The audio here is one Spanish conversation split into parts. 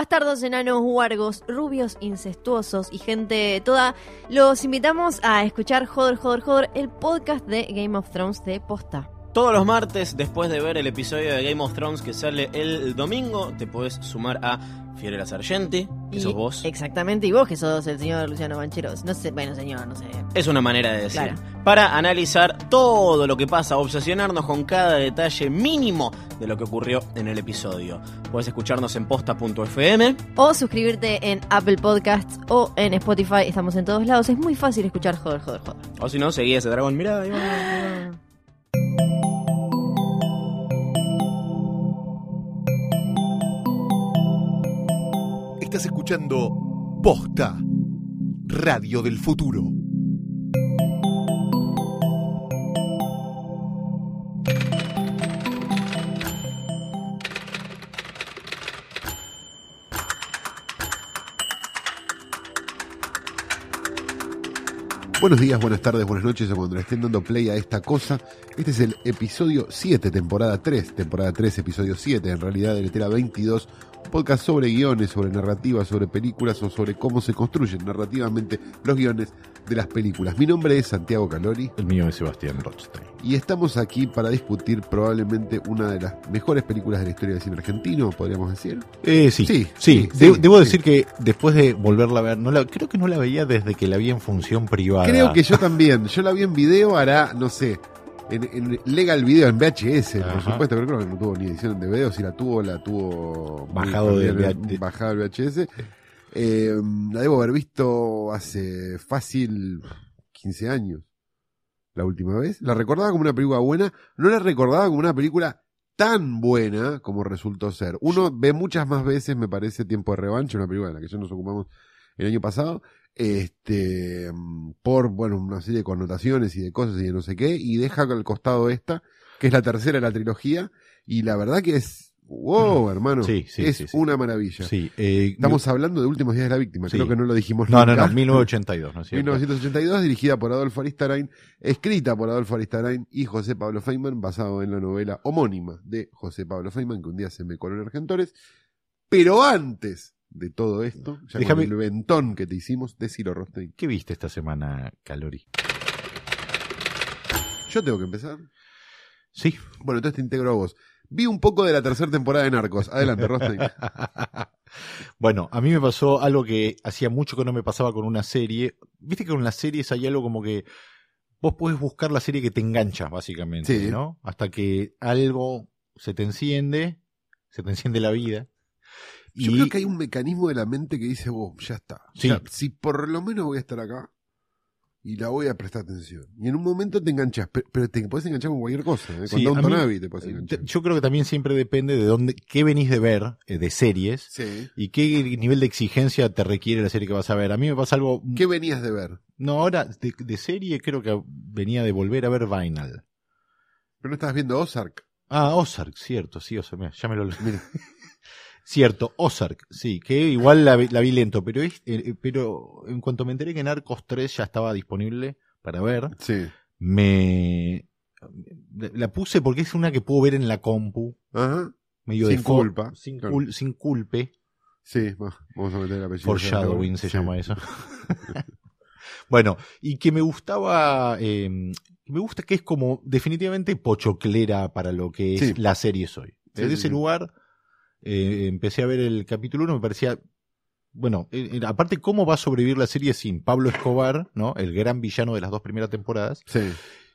bastardos, enanos, huargos, rubios, incestuosos y gente toda, los invitamos a escuchar Joder, Joder, Joder, el podcast de Game of Thrones de Posta. Todos los martes, después de ver el episodio de Game of Thrones que sale el domingo, te puedes sumar a Fiorella Sargenti, que Y- sos vos. Exactamente, y vos que sos el señor Luciano Bancheros. No sé, bueno, señor, no sé. Es una manera de decir. Claro. Para analizar todo lo que pasa, obsesionarnos con cada detalle mínimo de lo que ocurrió en el episodio. Puedes escucharnos en posta.fm. O suscribirte en Apple Podcasts o en Spotify. Estamos en todos lados. Es muy fácil escuchar Joder, Joder, Joder. O si no, seguí ese dragón. Mirá, ahí va, ahí va. Estás escuchando Posta, Radio del Futuro. Buenos días, buenas tardes, buenas noches cuando le estén dando play a esta cosa. Este es el episodio 7, temporada 3, temporada 3, episodio 7, en realidad de Letera 22, un podcast sobre guiones, sobre narrativa, sobre películas o sobre cómo se construyen narrativamente los guiones de las películas. Mi nombre es Santiago Calori El mío es Sebastián Rothstein. y estamos aquí para discutir probablemente una de las mejores películas de la historia del cine argentino, podríamos decir. Eh, sí, Sí, sí, sí, de- sí, debo decir que después de volverla a ver, no la, creo que no la veía desde que la vi en función privada. Creo que yo también. Yo la vi en video, hará, no sé, en, en legal video, en VHS, por supuesto, creo que no tuvo ni edición en DVD, o si la tuvo, la tuvo muy Bajado de- también, de- bajado del VHS. Eh, la debo haber visto hace fácil 15 años. La última vez. La recordaba como una película buena, no la recordaba como una película tan buena como resultó ser. Uno ve muchas más veces, me parece, Tiempo de Revancha, una película de la que ya nos ocupamos el año pasado, este, mm, por, bueno, una serie de connotaciones y de cosas y de no sé qué, y deja al costado esta, que es la tercera de la trilogía, y la verdad que es, wow, hermano, Sí, sí, es sí, una maravilla. Eh, Estamos hablando de Últimos Días de la Víctima, creo que no lo dijimos No, no, nunca. no, 1982, ¿no es cierto? 1982, dirigida por Adolfo Aristarain, escrita por Adolfo Aristarain y José Pablo Feynman, basado en la novela homónima de José Pablo Feynman, que un día se me coló en Argentores. Pero antes de todo esto, ya Déjame- con el ventón que te hicimos, decilo, Rostein. ¿Qué viste esta semana, Calori? Yo tengo que empezar. Sí. Bueno, entonces te integro a vos. Vi un poco de la tercera temporada de Narcos. Adelante, Rostein. bueno, a mí me pasó algo que hacía mucho que no me pasaba con una serie. Viste que con las series hay algo como que vos podés buscar la serie que te engancha, básicamente, Sí. ¿no? Hasta que algo se te enciende, se te enciende la vida. Yo y creo que hay un mecanismo de la mente que dice, vos, ya está. Sí. Ya, si por lo menos voy a estar acá y la voy a prestar atención. Y en un momento te enganchas, pe- pero, te puedes enganchar con cualquier cosa. ¿eh? Con Sí, Downton Abbey te puedes enganchar. yo creo que también siempre depende de dónde, qué venís de ver eh, de series Sí. y qué nivel de exigencia te requiere la serie que vas a ver. A mí me pasa algo. ¿Qué venías de ver? No, ahora de, de serie creo que venía de volver a ver Vinyl. Pero no estabas viendo Ozark. Ah, Ozark, cierto, sí, Ozark, ya me lo. Mira. Cierto, Ozark, sí, que igual la, vi- la vi lento, pero, es- eh, pero en cuanto me enteré que Narcos 3 ya estaba disponible para ver, Sí. me. La puse porque es una que puedo ver en la compu, Ajá. medio Sin de culpa, Sin, claro. cul- sin culpe. Sí, va, vamos a meter el apellido. Foreshadowing se Sí. llama eso. bueno, y que me gustaba, eh, me gusta que es como definitivamente pochoclera para lo que es Sí. la serie hoy. Desde ese lugar eh, empecé a ver el capítulo 1, me parecía, bueno, eh, aparte cómo va a sobrevivir la serie sin Pablo Escobar, ¿no? El gran villano de las dos primeras temporadas, Sí.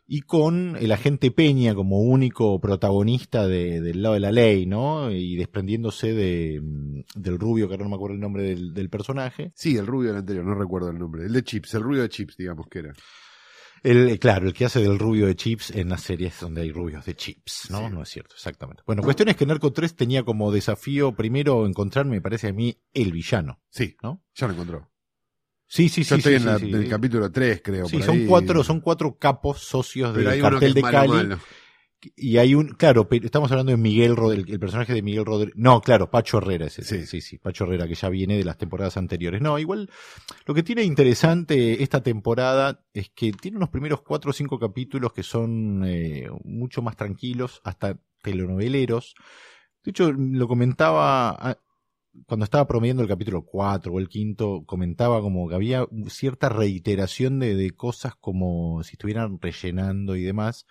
y con el agente Peña como único protagonista de- del lado de la ley, ¿no? Y desprendiéndose de, mm, del rubio, que ahora no me acuerdo el nombre del, del personaje. Sí, el rubio del anterior, no recuerdo el nombre. El de Chips, el rubio de Chips, digamos que era. El, claro, el que hace del rubio de chips en las series donde hay rubios de chips, ¿no? Sí. No es cierto, exactamente. Bueno, cuestión es que Narco 3 tenía como desafío primero encontrar, me parece a mí, el villano, Sí, ¿no? ya lo encontró. Sí, sí, Yo sí. estoy sí, en, la- sí, en el capítulo 3, creo. Sí, por son ahí. cuatro, son cuatro capos socios Pero del cartel de malo, Cali. malo. Y hay un, claro, estamos hablando de Miguel Rodríguez, el personaje de Miguel Rodríguez. No, claro, Pacho Herrera ese. Sí. Sí. sí, sí, Pacho Herrera, que ya viene de las temporadas anteriores. No, igual, lo que tiene interesante esta temporada es que tiene unos primeros cuatro o cinco capítulos que son eh, mucho más tranquilos, hasta telenoveleros. De hecho, lo comentaba, ah, cuando estaba promediando el capítulo 4 o el quinto, comentaba como que había cierta reiteración de, de cosas como si estuvieran rellenando y demás.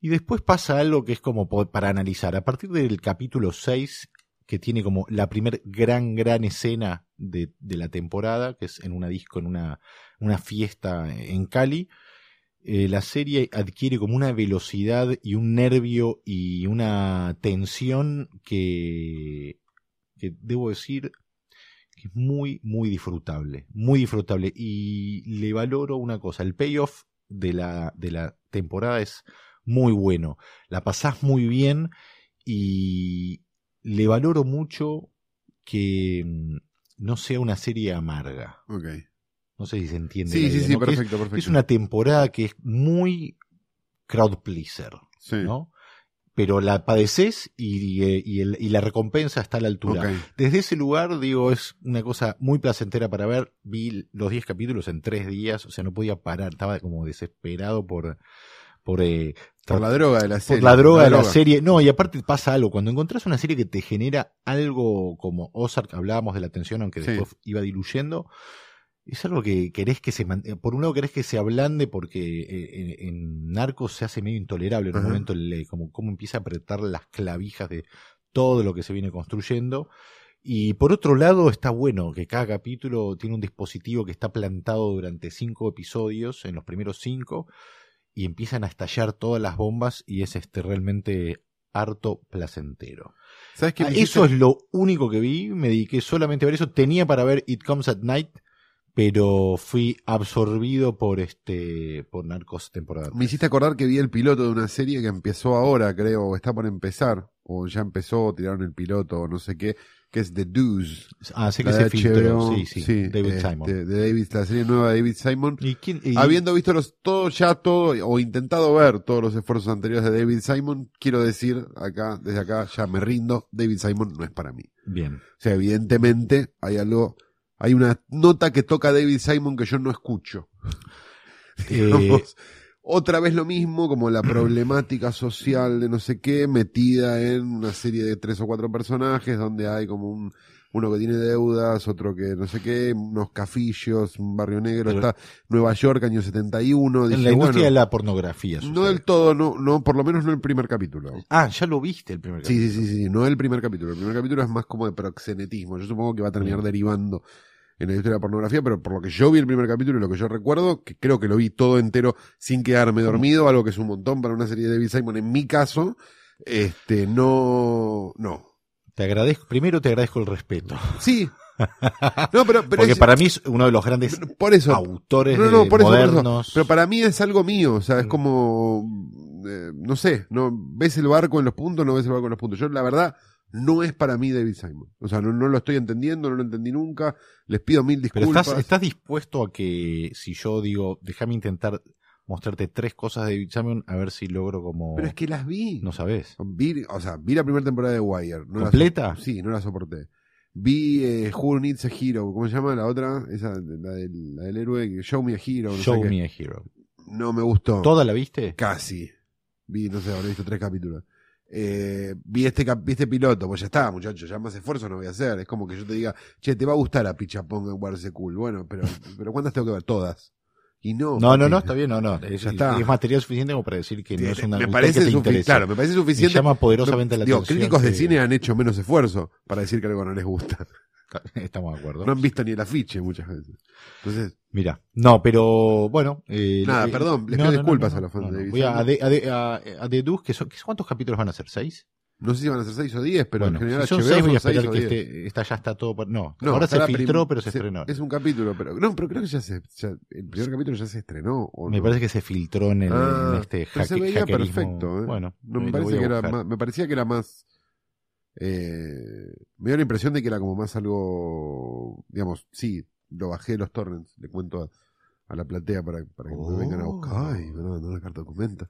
Y después pasa algo que es como para analizar. A partir del capítulo 6, que tiene como la primer gran, gran escena de, de la temporada, que es en una disco, en una, una fiesta en Cali, eh, la serie adquiere como una velocidad y un nervio y una tensión que, que debo decir que es muy, muy disfrutable. Muy disfrutable. Y le valoro una cosa, el payoff de la, de la temporada es muy bueno. La pasás muy bien y le valoro mucho que mm, no sea una serie amarga. No sé si se entiende. Sí, la sí, idea, sí, ¿no? Que es- perfecto, es una temporada que es muy crowd pleaser, Sí. ¿no? Pero la padeces y, eh, y, el- y la recompensa está a la altura. Desde ese lugar, digo, es una cosa muy placentera para ver. Vi los 10 capítulos en 3 días, o sea, no podía parar, estaba como desesperado por... Por, eh, Por la droga de la por serie. la droga de la serie. No, y aparte pasa algo. Cuando encontrás una serie que te genera algo como Ozark, hablábamos de la tensión, aunque Sí. después iba diluyendo, es algo que querés que se eh, por un lado querés que se ablande porque eh, en, en Narcos se hace medio intolerable en un momento el ley, como cómo empieza a apretar las clavijas de todo lo que se viene construyendo. Y por otro lado está bueno que cada capítulo tiene un dispositivo que está plantado durante cinco episodios, en los primeros cinco, y empiezan a estallar todas las bombas y es este realmente harto placentero. ¿Sabes qué? Ah, eso es lo único que vi, me dediqué solamente a ver eso. Tenía para ver It Comes at Night, pero fui absorbido por este por Narcos temporada. Me hiciste acordar que vi el piloto de una serie que empezó ahora, creo, o está por empezar, o ya empezó, tiraron el piloto, o no sé qué, que es The Deuce. Ah, sé que se filtró, sí, sí, David este, Simon. De David, la serie nueva de David Simon. ¿Y quién- y- Habiendo visto los, todo, ya todo, o intentado ver todos los esfuerzos anteriores de David Simon, quiero decir acá, desde acá, ya me rindo, David Simon no es para mí. Bien. O sea, evidentemente hay algo, hay una nota que toca David Simon que yo no escucho. Eh, otra vez lo mismo, como la problemática social de no sé qué, metida en una serie de tres o cuatro personajes donde hay como un, uno que tiene deudas, otro que no sé qué, unos cafillos, un barrio negro, Pero- está Nueva York, año 71. en Dije, la industria bueno, de la pornografía. no sucede. del todo, no, no, por lo menos no el primer capítulo. Ah, ya lo viste el primer Sí, capítulo. sí, sí, sí, no el primer capítulo. El primer capítulo es más como de proxenetismo. Yo supongo que va a terminar Bien. derivando en la historia de la pornografía, pero por lo que yo vi el primer capítulo y lo que yo recuerdo, que creo que lo vi todo entero sin quedarme dormido, algo que es un montón para una serie de David Simon. En mi caso, este, no, no. Te agradezco, primero te agradezco el respeto. Sí. No, pero, pero Porque es- para mí es uno de los grandes por eso. autores No, no, por eso, por eso. modernos. Pero para mí es algo mío, o sea, es Mm. como, eh, no sé, no ves el barco en los puntos, no ves el barco en los puntos. Yo, la verdad, no es para mí David Simon. O sea, no, no lo estoy entendiendo, no lo entendí nunca. Les pido mil Pero disculpas. estás, estás dispuesto a que si yo digo, déjame intentar mostrarte tres cosas de David Simon a ver si logro como... Pero es que las vi. No sabes. Vi, o sea, vi la primera temporada de Wire. No ¿Completa? sí, no la soporté. Vi eh, Who Needs a Hero, ¿cómo se llama la otra? Esa, la del, la del héroe, que Show Me a Hero. No, sé Show qué. me a hero. no me gustó. ¿Toda la viste? Casi. Vi, no sé, habré visto tres capítulos. Eh, vi este vi este piloto, pues ya está, muchachos, ya más esfuerzo no voy a hacer. Es como que yo te diga, che, te va a gustar a Pichapong en Warse Cool. Bueno, pero, pero ¿cuántas tengo que ver? Todas. Y no. No, no, no, está bien, no, no. Es, Ya está. es material suficiente como para decir que no es una me parece que te. Claro, me parece Me suficiente. llama poderosamente la Digo, atención. críticos de cine han hecho menos esfuerzo para decir que algo no les gusta. Estamos de acuerdo. No han visto ni el afiche muchas veces. Entonces, Mira, no, pero bueno. eh, Nada, eh, perdón, les pido disculpas a los fans de Voy a, a, que son, ¿cuántos capítulos van a ser? ¿Seis? no sé si van a ser seis o diez, pero bueno, en general si son HBO seis voy a esperar que esta ya está todo. No, No, ahora se filtró, pero se, estrenó. Es un capítulo, pero no, pero creo que ya se, ya- el primer capítulo ya se estrenó. ¿o Me no? parece que se filtró en, el, Ah, en este pero se veía perfecto, ¿eh? Bueno, No, me parece que era más, me parecía que era más, eh, me dio la impresión de que era como más algo, digamos, sí, lo bajé de los torrents, le cuento a, a la platea para, para que Oh. me vengan a buscar, ay, me van a mandar una carta documento.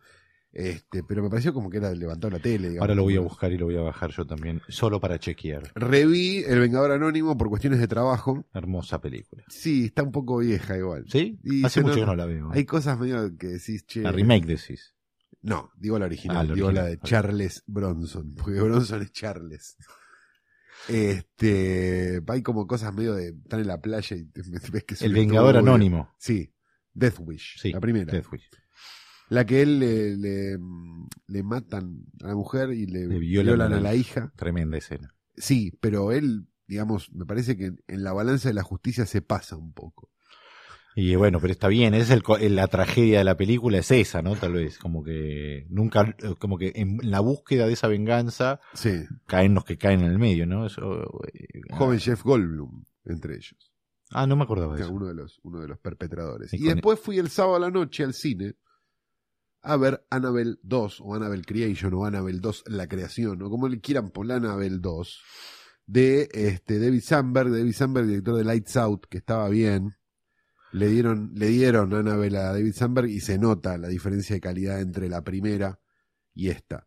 Este, pero me pareció como que era levantado la tele, digamos. Ahora lo voy a buscar y lo voy a bajar yo también, solo para chequear. Reví El Vengador Anónimo por cuestiones de trabajo. Hermosa película. Sí, está un poco vieja igual. ¿Sí? Y Hace mucho que no la veo. Hay cosas medio que decís, che. La remake decís. No, digo la original, Ah, la digo la de. Charles Bronson, porque Bronson es Charles. Este, hay como cosas medio de, están en la playa y te- ves que es El Vengador. Anónimo. Sí, Death Wish, Sí, la primera. Death Wish. La que él le, le, le matan a la mujer y le, Le violan, violan a la- hija. Tremenda escena. Sí, pero él, digamos, me parece que en la balanza de la justicia se pasa un poco. Y bueno, pero está bien, es el, co- la tragedia de la película es esa, ¿no? Tal vez, como que nunca, como que en la búsqueda de esa venganza Sí, caen los que caen en el medio, ¿no? Eso, eh, joven Jeff Goldblum, entre ellos. Ah, no me acordaba de eso. uno de los, uno de los perpetradores. Y Y, con- después fui el sábado a la noche al cine a ver Annabelle 2 o Annabelle Creation o Annabelle 2 La Creación o como le quieran poner Annabelle 2 de este David Sandberg, David Sandberg, director de Lights Out, que estaba bien. Le dieron, le dieron Annabelle a David Sandberg y se nota la diferencia de calidad entre la primera y esta.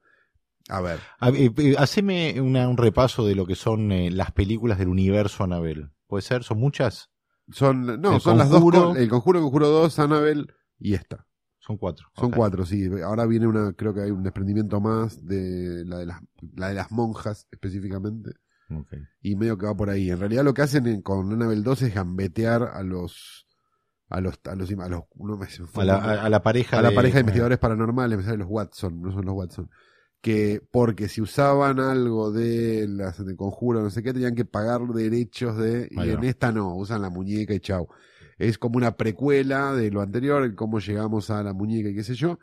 A ver, A- eh, eh, haceme una- un repaso de lo que son eh, las películas del universo Anabel. ¿Puede ser? ¿Son muchas? son, no, El son las dos, el Conjuro, Conjuro 2, Annabelle y esta. Son cuatro. Son cuatro, sí. Ahora viene una, creo que hay un desprendimiento más de la de las, la de las monjas específicamente. Ok. Y medio que va por ahí. En realidad lo que hacen en- con Annabelle 2 es gambetear a los, a los, a los, a los, no me- A la, a- la pareja A la de- pareja de investigadores paranormales, me salen los Watson, no son los Watson. Que, porque si usaban algo de las de conjuro, no sé qué, tenían que pagar derechos de, y en esta no, usan la muñeca y chau. Es como una precuela de lo anterior, el cómo llegamos a la muñeca y qué sé yo.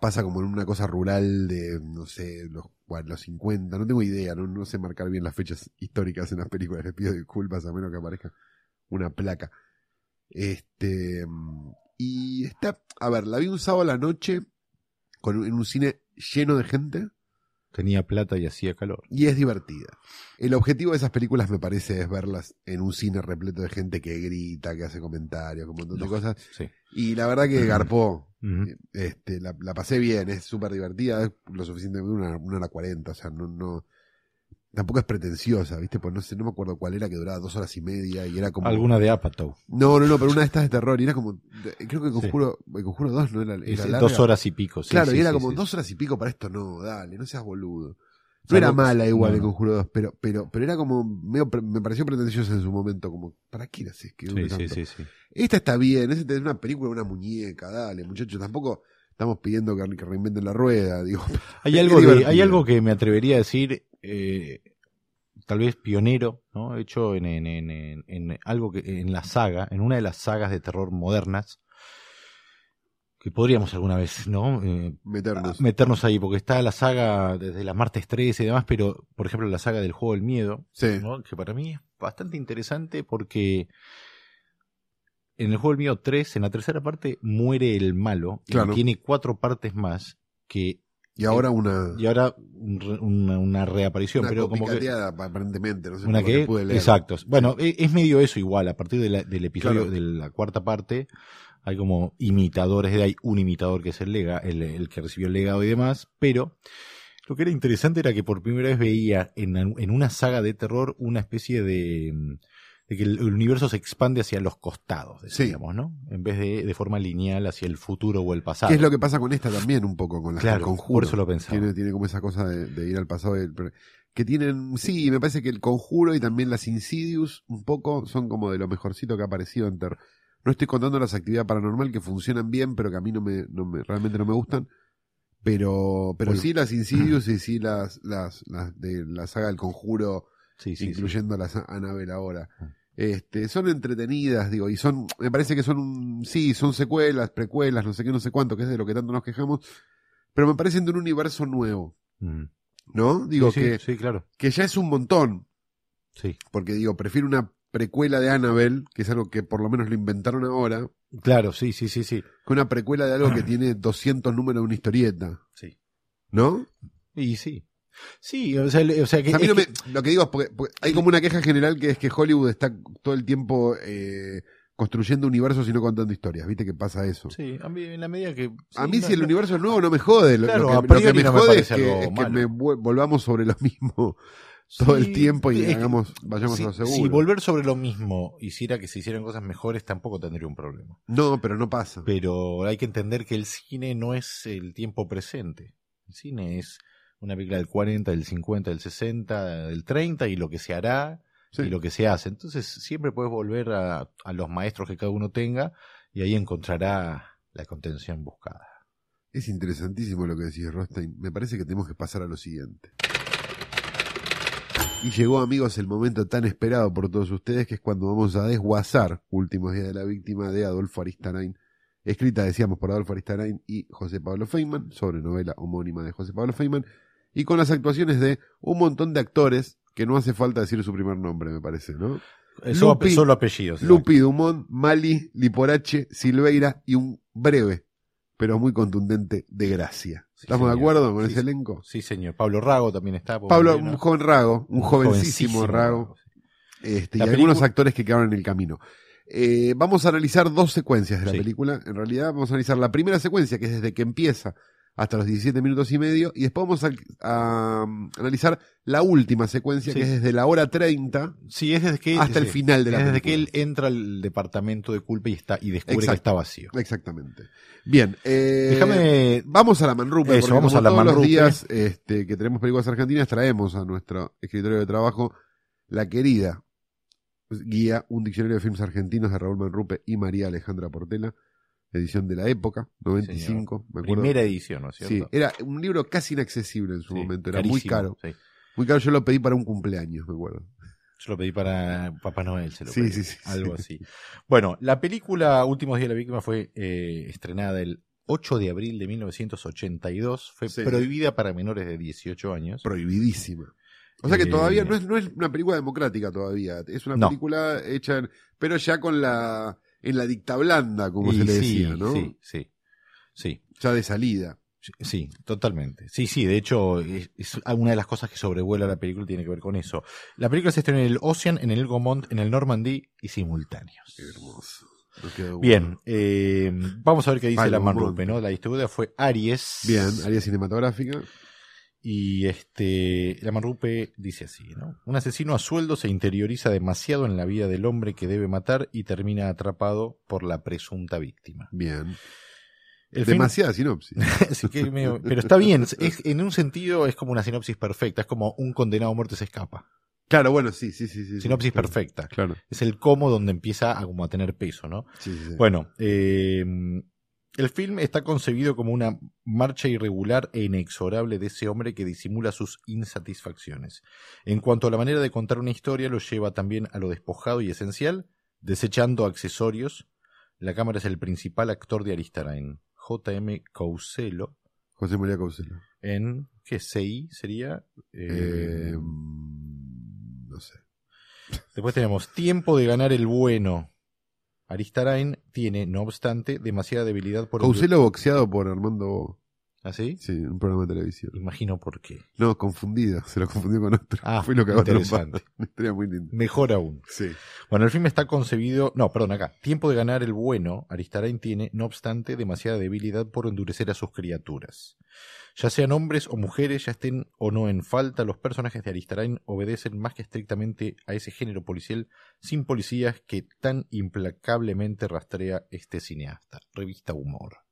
Pasa como en una cosa rural de, no sé, los, bueno, los 50, no tengo idea, no, no sé marcar bien las fechas históricas en las películas, les pido disculpas a menos que aparezca una placa. Este, mm, y está, a ver, la vi un sábado a la noche con, en un cine lleno de gente Tenía plata y hacía calor. y es divertida. El objetivo de esas películas me parece es verlas en un cine repleto de gente que grita, que hace comentarios, un montón de cosas. Sí. Y la verdad que garpó. Ujú. Este, la, la pasé bien, es súper divertida, es lo suficiente, una, una hora cuarenta, o sea, no, no, tampoco es pretenciosa, ¿viste? Pues no sé, no me acuerdo cuál era, que duraba dos horas y media y era como... Alguna de Apatow. No, no, no, pero una de estas de terror y era como, de- creo que el Sí. Conjuro, el Conjuro 2 no era, Es era larga. dos horas y pico. sí, claro, sí, y era sí, como dos horas y pico para esto, no, dale, no seas boludo. No era mala igual no, el. Conjuro 2, pero, pero, pero era como medio, me pareció pretenciosa en su momento, como, ¿para qué haces que Sí, sí, tanto? sí, sí. Esta está bien, es una película, una muñeca, dale, muchachos, tampoco estamos pidiendo que, que reinventen la rueda, digo. Hay algo, de- hay algo que me atrevería a decir, eh, tal vez pionero, ¿no? Hecho en, en, en, en- en algo que en la saga, en una de las sagas de terror modernas, que podríamos alguna vez, ¿no? Eh, Meternos. meternos ahí, porque está la saga desde las martes 13 y demás, pero por ejemplo la saga del juego del miedo, Sí. ¿no? que para mí es bastante interesante porque en el juego del miedo 3, en la tercera parte, muere el malo Claro. y tiene cuatro partes más que Y ahora una, y ahora una, una reaparición, una pero como que copicateada, aparentemente, no sé una que pude leer. exacto. Bueno, e- es medio eso igual, a partir de la- del episodio Claro. de la cuarta parte hay como imitadores, hay un imitador que es el lega, el, el que recibió el legado y demás, pero lo que era interesante era que por primera vez veía en, en una saga de terror una especie de, de que el, universo se expande hacia los costados, Sí. decíamos, ¿no? En vez de de forma lineal hacia el futuro o el pasado. ¿Qué es lo que pasa con esta también un poco, con la Claro, conjuro? por eso lo pensaba. Tiene, tiene como esa cosa de, de ir al pasado. del- que tienen, sí, me parece que el conjuro y también las Insidious un poco son como de lo mejorcito que ha aparecido en. No estoy contando las actividades paranormal que funcionan bien, pero que a mí no me, no me realmente no me gustan. Pero, pero Bueno. sí las Insidious y sí las, las, las de la saga del conjuro, Sí, sí, sí. incluyendo las Annabelle ahora. Ah. Este, son entretenidas, digo, y son, me parece que son, sí, son secuelas, precuelas, no sé qué, no sé cuánto, que es de lo que tanto nos quejamos, pero me parecen de un universo nuevo, Mm. ¿no? Digo que, sí, claro. que ya es un montón, Sí. porque digo, prefiero una precuela de Annabelle, que es algo que por lo menos lo inventaron ahora, Claro, sí, sí, sí, sí. que una precuela de algo que tiene 200 números de una historieta, Sí. ¿no? Y sí. Sí, o sea, o sea que. O sea, a mí no me- que- lo que digo es porque, porque hay como una queja general que es que Hollywood está todo el tiempo eh, construyendo universos y no contando historias, ¿viste que pasa eso? Sí, a mí en la medida que. A mí no- si el no- universo es nuevo no me jode. Claro, lo que, lo que me no me jode es que, algo es que malo. me volvamos sobre lo mismo todo el tiempo y es que- hagamos, vayamos si, a lo seguro. si volver sobre lo mismo hiciera que se hicieran cosas mejores, tampoco tendría un problema. No, pero no pasa. Pero hay que entender que el cine no es el tiempo presente. El cine es una película del 40, del 50, del 60, del 30 y lo que se hará Sí. y lo que se hace. Entonces siempre puedes volver a, a los maestros que cada uno tenga y ahí encontrará la contención buscada. Es interesantísimo lo que decís, Rostein. Me parece que tenemos que pasar a lo siguiente. Y llegó, amigos, el momento tan esperado por todos ustedes, que es cuando vamos a desguazar Últimos Días de la Víctima de Adolfo Aristarain, escrita, decíamos, por Adolfo Aristarain y José Pablo Feynman, sobre novela homónima de José Pablo Feynman, y con las actuaciones de un montón de actores que no hace falta decir su primer nombre, me parece, ¿no? Solo, Lupi- solo apellidos. Lupi Dumont, Mali, Liporache, Silveira y un breve, pero muy contundente, de gracia. Sí, ¿Estamos de acuerdo con Sí, ese elenco? Sí, señor. Pablo Rago también está. Pablo, un joven rago, un jovencísimo Jovencísimo rago, este, y algunos actores que quedaron en el camino. Eh, vamos a analizar dos secuencias de la Sí. película. En realidad, vamos a analizar la primera secuencia, que es desde que empieza hasta los 17 minutos y medio, y después vamos a, a, um, analizar la última secuencia, Sí. que es desde la hora 30 Sí, es desde que hasta el final de la Es desde que él entra al departamento de culpa y está y descubre Exacto. que está vacío. Exactamente. Bien, eh, Déjame Vamos a la Manrupe, Eso, vamos a la todos los días este, que tenemos películas argentinas, traemos a nuestro escritorio de trabajo la querida guía Un diccionario de filmes argentinos de Raúl Manrupe y María Alejandra Portela, edición de la época, 95, me acuerdo. primera edición, ¿no es Sí, cierto? era un libro casi inaccesible en su Sí, momento, era muy caro. sí. Muy caro, yo lo pedí para un cumpleaños, me acuerdo. Yo lo pedí para Papá Noel, se lo Sí, pedí, sí, sí, algo sí. así. Bueno, la película Últimos días de la víctima fue eh, estrenada el 8 de abril de 1982. Fue Sí. prohibida para menores de 18 años. Prohibidísima. O sea que Eh, todavía no es, no es una película democrática todavía, es una No. película hecha, en- pero ya con la, en la dicta blanda, como Y se le sí, decía, ¿no? Sí, sí, sí. Ya de salida. Sí, totalmente. Sí, sí, de hecho, es, es una de las cosas que sobrevuela la película tiene que ver con eso. La película se estrenó en el Ocean, en el Gomont, en el Normandy y simultáneos. Qué hermoso. Bien, eh, vamos a ver qué dice Vale, la. Manrupe, ¿no? La distribuidora fue Aries. Bien, área cinematográfica. Y este, la Manrupe dice así, ¿no? Un asesino a sueldo se interioriza demasiado en la vida del hombre que debe matar y termina atrapado por la presunta víctima. Bien. El Demasiada sinopsis. Así que medio- pero está bien, es, en un sentido es como una sinopsis perfecta, es como un condenado a muerte se escapa. claro, bueno, sí, sí, sí. sí Sinopsis claro. perfecta. Claro. Es el cómo donde empieza a, como a tener peso, ¿no? Sí, sí, sí. Bueno, eh, el film está concebido como una marcha irregular e inexorable de ese hombre que disimula sus insatisfacciones. En cuanto a la manera de contar una historia, lo lleva también a lo despojado y esencial, desechando accesorios. La cámara es el principal actor de Aristarain, J.M. Couselo, José María Causelo. en, ¿qué CI sería? Eh, Eh, no sé. Después tenemos Tiempo de ganar el bueno. Aristarain tiene, no obstante, demasiada debilidad por el- Causelo boxeado por Armando. ¿Así? Sí, en un programa de televisión. Imagino por qué. No, confundido. Se lo confundió con otro. Ah, Fue lo que hago interesante. Una historia muy linda. Mejor aún. Sí. Bueno, el film está concebido. No, perdón, acá. Tiempo de ganar el bueno. Aristarain tiene, no obstante, demasiada debilidad por endurecer a sus criaturas. Ya sean hombres o mujeres, ya estén o no en falta, los personajes de Aristarain obedecen más que estrictamente a ese género policial sin policías que tan implacablemente rastrea este cineasta. Revista Humor.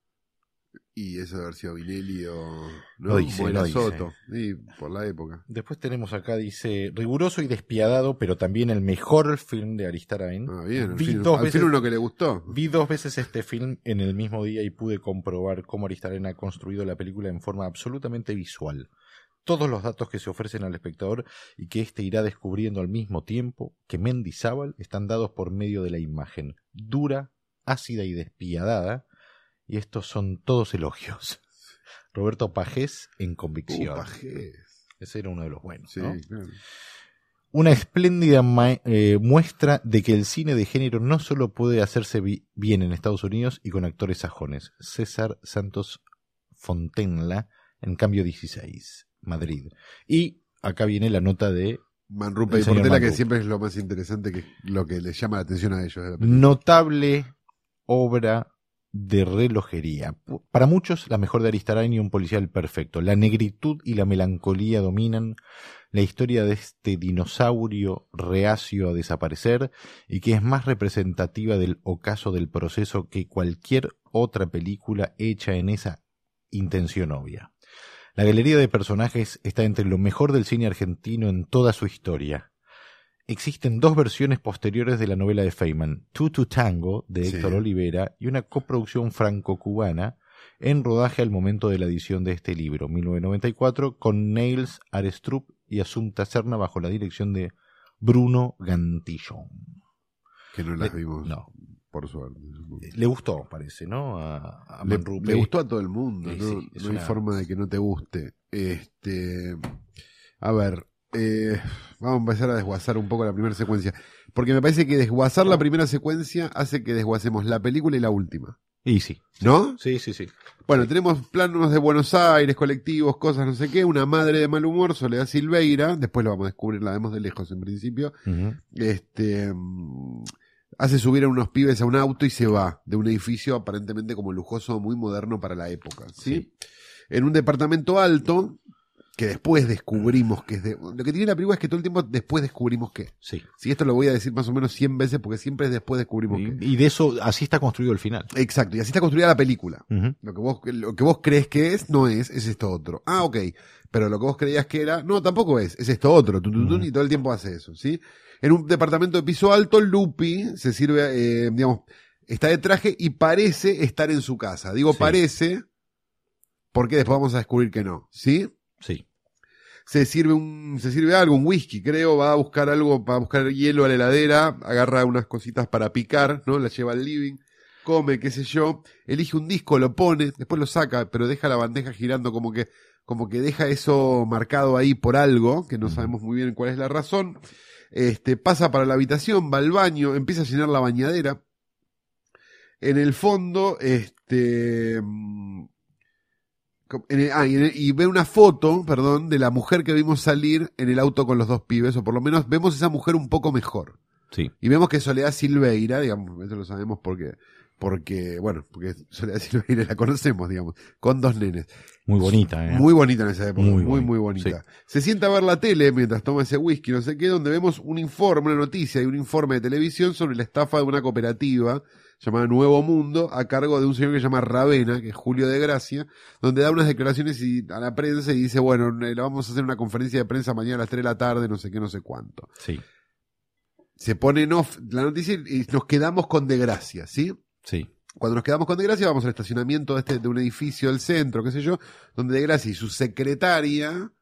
Y eso de haber sido Vinelli o. No dice, dice. Soto. Sí, por la época. Después tenemos acá, dice, riguroso y despiadado, pero también el mejor film de Aristarain. Ah, bien. Al Vi fin, dos al veces- fin uno que le gustó. Vi dos veces este film en el mismo día y pude comprobar cómo Aristarain ha construido la película en forma absolutamente visual. Todos los datos que se ofrecen al espectador y que éste irá descubriendo al mismo tiempo que Mendizábal están dados por medio de la imagen, dura, ácida y despiadada, y estos son todos elogios. Roberto Pajés en convicción. Uh, pajés. Ese era uno de los buenos. Sí, ¿no? claro. Una espléndida eh, muestra de que el cine de género no solo puede hacerse bi- bien en Estados Unidos y con actores sajones. César Santos Fontenla, en cambio 16, Madrid. Y acá viene la nota de Manrupe y Portela, que siempre es lo más interesante, que lo que les llama la atención a ellos. de la película. notable obra de relojería. Para muchos, la mejor de Aristarain y un policial perfecto. La negritud y la melancolía dominan la historia de este dinosaurio reacio a desaparecer y que es más representativa del ocaso del proceso que cualquier otra película hecha en esa intención obvia. La galería de personajes está entre lo mejor del cine argentino en toda su historia. Existen dos versiones posteriores de la novela de Feynman, Two to Tango, de Sí. Héctor Olivera, y una coproducción franco-cubana en rodaje al momento de la edición de este libro, 1994, con Nails Arestrup y Asunta Serna bajo la dirección de Bruno Gantillon. Que no las Le- vimos, no. por suerte. Le gustó, parece, ¿no? A, a Le, le gustó a todo el mundo, Sí, ¿no? sí, hay forma de que no te guste. Este, a ver, eh, vamos a empezar a desguazar un poco la primera secuencia. Porque me parece que desguazar la primera secuencia hace que desguacemos la película y la última. Y sí. ¿No? Sí, sí, sí. Bueno, tenemos planos de Buenos Aires, colectivos, cosas, no sé qué. Una madre de mal humor, Soledad Silveira. Después lo vamos a descubrir, la vemos de lejos en principio. Este. mm, Hace subir a unos pibes a un auto y se va de un edificio aparentemente como lujoso, muy moderno para la época. ¿sí? En un departamento alto, que después descubrimos que es de. Lo que tiene la película es que todo el tiempo después descubrimos que. Sí. Sí, esto lo voy a decir más o menos 100 veces porque siempre es después descubrimos que. Y, y de eso, así está construido el final. Exacto, y así está construida la película. Lo que vos, lo que vos crees que es, no es, es esto otro. Ah, ok. Pero lo que vos creías que era, no, tampoco es, es esto otro. Tun, tun. Y todo el tiempo hace eso, ¿sí? En un departamento de piso alto, Lupi se sirve, eh, digamos, está de traje y parece estar en su casa. Digo Sí. parece, porque después vamos a descubrir que no, ¿sí? Sí. se sirve un, se sirve algo, un whisky, creo, va a buscar algo, para buscar hielo a la heladera, agarra unas cositas para picar, ¿no? La lleva al living, come, qué sé yo, elige un disco, lo pone, después lo saca, pero deja la bandeja girando como que, como que deja eso marcado ahí por algo, que no sabemos muy bien cuál es la razón. Este, pasa para la habitación, va al baño, empieza a llenar la bañadera. En el fondo, este, mm, en el- ah, y, en el- y ve una foto, perdón, de la mujer que vimos salir en el auto con los dos pibes, o por lo menos vemos esa mujer un poco mejor. Sí. Y vemos que Soledad Silveira, digamos, eso lo sabemos porque, porque, bueno, porque Soledad Silveira la conocemos, digamos, con dos nenes. Muy bonita, ¿eh? Muy bonita en esa época, Muy muy, muy, bonita, bonita. Se sienta a ver la tele mientras toma ese whisky, no sé qué, donde vemos un informe, una noticia y un informe de televisión sobre la estafa de una cooperativa llamada Nuevo Mundo, a cargo de un señor que se llama Ravena, que es Julio de Gracia, donde da unas declaraciones y, a la prensa y dice, bueno, le vamos a hacer una conferencia de prensa mañana a las 3 de la tarde, no sé qué, no sé cuánto. Sí. Se pone en off la noticia y nos quedamos con De Gracia, ¿sí? Sí. Cuando nos quedamos con De Gracia, vamos al estacionamiento de, este, de un edificio del centro, qué sé yo, donde De Gracia y su secretaria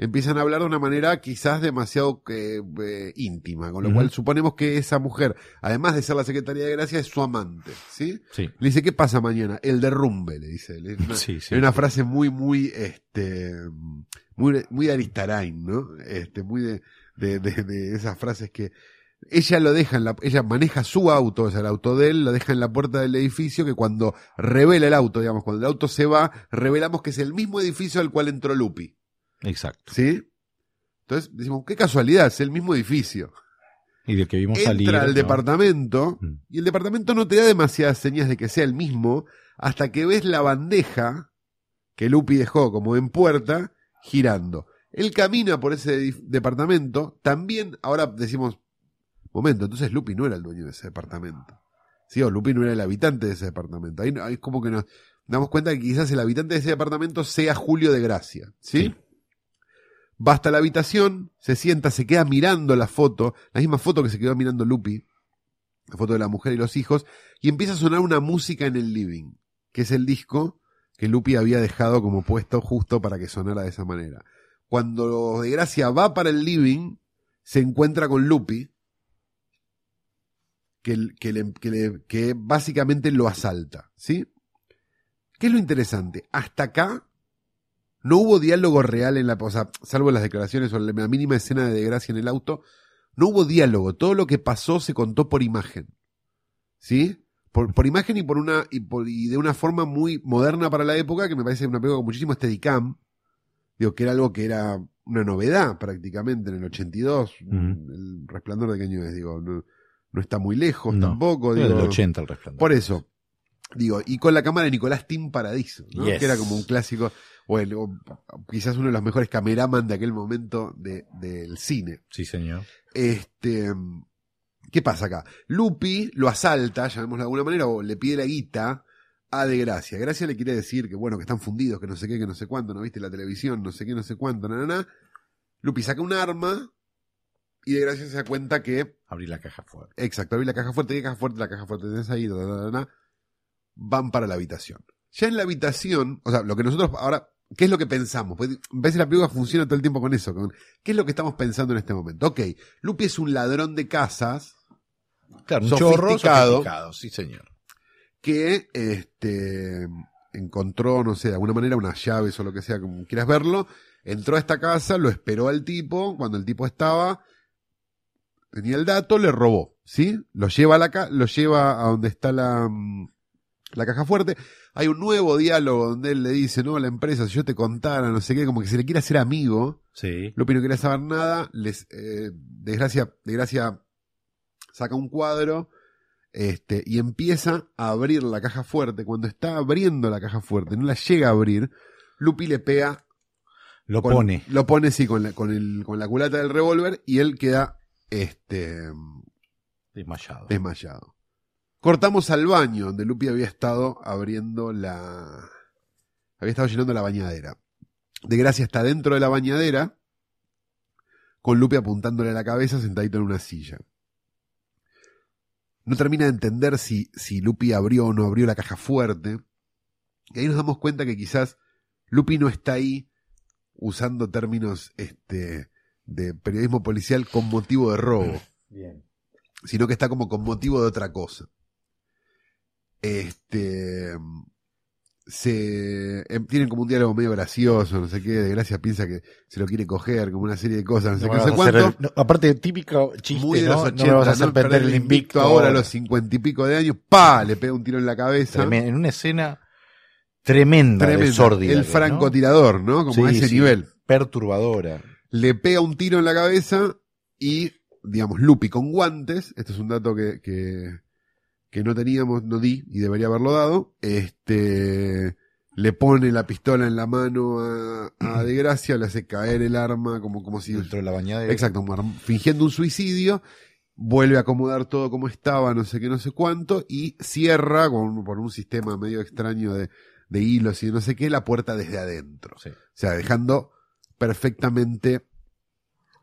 empiezan a hablar de una manera quizás demasiado eh, eh, íntima, con lo cual suponemos que esa mujer, además de ser la secretaria de Gracia, es su amante, ¿sí? Sí. Le dice, ¿qué pasa mañana? El derrumbe, le dice. Es una, Sí, una frase muy, muy, este, muy, muy de Aristarain, ¿no? Este, muy de, de, de, de esas frases que ella lo deja en la, ella maneja su auto, o sea, el auto de él, lo deja en la puerta del edificio que cuando revela el auto, digamos, cuando el auto se va, revelamos que es el mismo edificio al cual entró Lupi, Exacto. ¿sí? Entonces decimos, qué casualidad, es el mismo edificio. Y del que vimos Entra salir. al ¿no? departamento Mm. y el departamento no te da demasiadas señas de que sea el mismo hasta que ves la bandeja que Lupi dejó como en puerta girando. Él camina por ese departamento, también ahora decimos, momento, entonces Lupi no era el dueño de ese departamento. Sí, o Lupi no era el habitante de ese departamento. Ahí, ahí es como que nos damos cuenta que quizás el habitante de ese departamento sea Julio de Gracia. ¿sí? Sí. Va hasta la habitación, se sienta, se queda mirando la foto, la misma foto que se quedó mirando Lupi, la foto de la mujer y los hijos, y empieza a sonar una música en el living, que es el disco que Lupi había dejado como puesto justo para que sonara de esa manera. Cuando de gracia va para el living, se encuentra con Lupi, que, que básicamente lo asalta, ¿sí? ¿Qué es lo interesante? Hasta acá no hubo diálogo real en la, o sea, salvo las declaraciones o la mínima escena de desgracia en el auto, no hubo diálogo. Todo lo que pasó se contó por imagen. ¿Sí? Por, por imagen y por una, y, por- y de una forma muy moderna para la época, que me parece una película con muchísimo Steadicam. Digo, que era algo que era una novedad prácticamente en el 82. Ujú. El resplandor de qué año es, digo, no, no está muy lejos No, tampoco. Digo, del 80 el resplandor. por eso. Digo, y con la cámara de Nicolás Tim Paradiso, ¿no? Yes. que era como un clásico, o, el- o quizás uno de los mejores cameraman de aquel momento de- del cine. Sí, señor. Este, ¿Qué pasa acá? Lupi lo asalta, llamémoslo de alguna manera, o le pide la guita a De Gracia. Gracia le quiere decir que, bueno, que están fundidos, que no sé qué, que no sé cuánto, no viste la televisión, no sé qué, no sé cuánto, na, na, na. Lupi saca un arma y De Gracia se da cuenta que Abrí la caja fuerte. Exacto, abrí la caja fuerte, ¿qué caja fuerte? La caja fuerte tenés ahí, da, da, da, da. Van para la habitación. Ya en la habitación, o sea, lo que nosotros ahora, ¿qué es lo que pensamos? Pues, a veces la película funciona todo el tiempo con eso, con, ¿qué es lo que estamos pensando en este momento? Ok, Lupi es un ladrón de casas Claro, un sofisticado, sí señor. que este, encontró, no sé, de alguna manera unas llaves o lo que sea, como quieras verlo, entró a esta casa, lo esperó al tipo, cuando el tipo estaba, tenía el dato, le robó, ¿sí? Lo lleva a la ca- lo lleva a donde está la, mm, la caja fuerte. Hay un nuevo diálogo donde él le dice, no, la empresa, si yo te contara, no sé qué, como que se le quiere hacer amigo. Sí. Lupi no quería saber nada, les, eh, desgracia, desgracia saca un cuadro, este, y empieza a abrir la caja fuerte. Cuando está abriendo la caja fuerte, no la llega a abrir, Lupi le pega, Lo con- pone. lo pone sí, con la, con el, con la culata del revólver, y él queda, este, Desmayado. desmayado. Cortamos al baño, donde Lupi había estado abriendo la, había estado llenando la bañadera. De gracia está dentro de la bañadera, con Lupi apuntándole a la cabeza sentadito en una silla. No termina de entender si, si Lupi abrió o no abrió la caja fuerte. Y ahí nos damos cuenta que quizás Lupi no está ahí usando términos este, de periodismo policial con motivo de robo Bien. sino que está como con motivo de otra cosa. Este se em, tienen como un diálogo medio gracioso, no sé qué, de gracia piensa que se lo quiere coger, como una serie de cosas, no sé No qué, me no sé a cuánto. el- no, aparte, típico chiste, muy de ¿no? los No 80, me vas a hacer ¿no? perder el invicto ahora a los cincuenta y pico de años, pa, le pega un tiro en la cabeza. En una escena tremenda, de Tremendo. sórdida, El francotirador, ¿no? Como a Sí, ese sí, nivel. Perturbadora. le pega un tiro en la cabeza y, digamos, Lupi con guantes, este es un dato que, que, que no teníamos, no di y debería haberlo dado, este, le pone la pistola en la mano a, a De Gracia, le hace caer el arma como, como si... Dentro de la bañadera. Exacto, fingiendo un suicidio, vuelve a acomodar todo como estaba, no sé qué, no sé cuánto, y cierra con, por un sistema medio extraño de, de hilos y de no sé qué, la puerta desde adentro. Sí. O sea, dejando perfectamente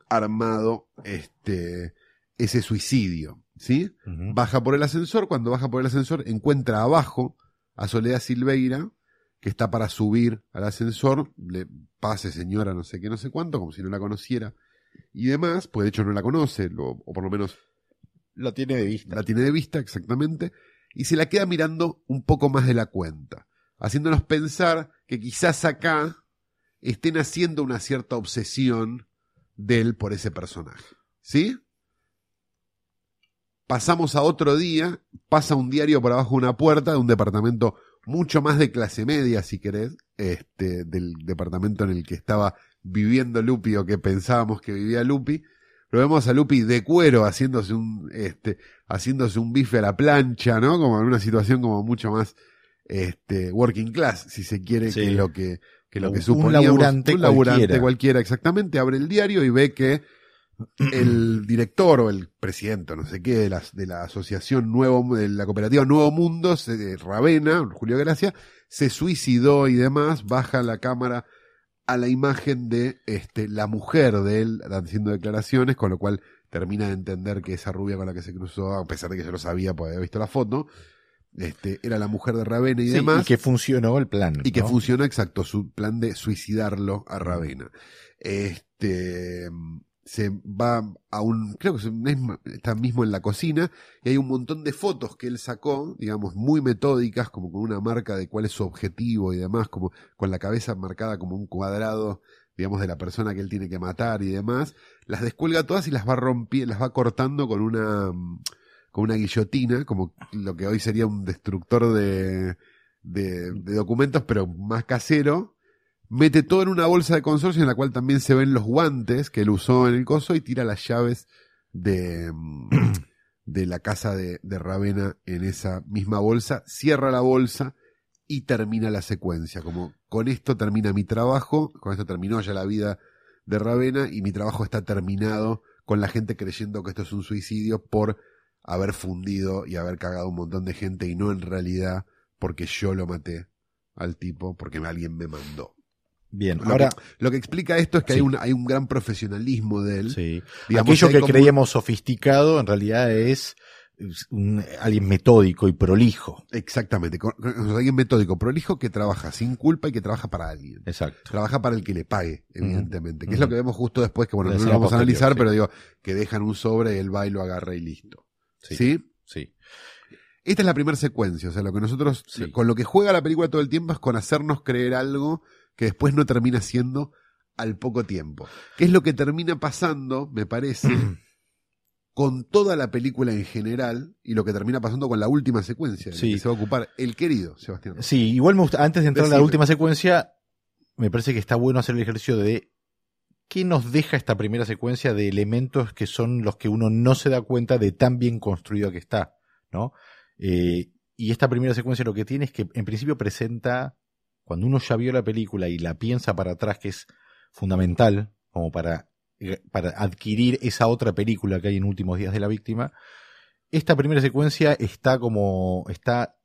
armado este ese suicidio, ¿sí? Baja por el ascensor, cuando baja por el ascensor encuentra abajo a Soledad Silveira, que está para subir al ascensor, le pase señora no sé qué, no sé cuánto, como si no la conociera y demás, pues de hecho no la conoce, lo- o por lo menos La tiene de vista. la tiene de vista exactamente, y se la queda mirando un poco más de la cuenta, haciéndonos pensar que quizás acá estén haciendo una cierta obsesión de él por ese personaje. ¿Sí? Pasamos a otro día, pasa un diario por abajo de una puerta de un departamento mucho más de clase media, si querés, este, del departamento en el que estaba viviendo Lupi o que pensábamos que vivía Lupi. Lo vemos a Lupi de cuero haciéndose un, este, haciéndose un bife a la plancha, ¿no? Como en una situación como mucho más, este, working class, si se quiere, Sí. que lo que, que lo Un- que un suponíamos. laburante un laburante cualquiera. cualquiera, exactamente. Abre el diario y ve que el director o el presidente, no sé qué, de la, de la asociación Nuevo, de la cooperativa Nuevo Mundo, se, Ravena, Julio Gracia, se suicidó y demás, baja la cámara a la imagen de este, la mujer de él haciendo declaraciones, con lo cual termina de entender que esa rubia con la que se cruzó, a pesar de que yo lo sabía, porque había visto la foto, este, era la mujer de Ravena y Sí, demás. y que funcionó el plan. Y que funcionó exacto su plan de suicidarlo a Ravena. Este se va a un, creo que está mismo en la cocina, y hay un montón de fotos que él sacó, digamos, muy metódicas, como con una marca de cuál es su objetivo y demás, como con la cabeza marcada como un cuadrado, digamos, de la persona que él tiene que matar y demás, las descuelga todas y las va rompiendo, las va cortando con una, con una guillotina, como lo que hoy sería un destructor de, de, de documentos, pero más casero. Mete todo en una bolsa de consorcio en la cual también se ven los guantes que él usó en el coso y tira las llaves de, mm, de la casa de, de Ravena en esa misma bolsa, cierra la bolsa y termina la secuencia. Como con esto termina mi trabajo, con esto terminó ya la vida de Ravena y mi trabajo está terminado con la gente creyendo que esto es un suicidio por haber fundido y haber cagado un montón de gente y no en realidad porque yo lo maté al tipo, porque alguien me mandó. Bien, Lo, ahora que, lo que explica esto es que Sí. hay, un, hay un gran profesionalismo de él. sí. Digamos, aquello que creíamos sofisticado en realidad es un- alguien metódico y prolijo. Exactamente, con- con- alguien metódico, prolijo que trabaja sin culpa y que trabaja para alguien. Exacto. Trabaja para el que le pague, evidentemente. Que es lo que vemos justo después, que bueno, no lo vamos a analizar, sí. pero digo, que dejan un sobre, él va y lo agarra y listo. Sí. ¿Sí? Sí. Esta es la primera secuencia, o sea, lo que nosotros, Sí. con lo que juega la película todo el tiempo es con hacernos creer algo que después no termina siendo al poco tiempo. Que es lo que termina pasando, me parece, con toda la película en general y lo que termina pasando con la última secuencia, Sí. que se va a ocupar el querido Sebastián. Sí, igual me gusta, antes de entrar en la última secuencia, me parece que está bueno hacer el ejercicio de qué nos deja esta primera secuencia de elementos que son los que uno no se da cuenta de tan bien construido que está, ¿no? Eh, y esta primera secuencia lo que tiene es que en principio presenta, cuando uno ya vio la película y la piensa para atrás, que es fundamental, como para, eh, para adquirir esa otra película que hay en Últimos Días de la Víctima, esta primera secuencia está como, está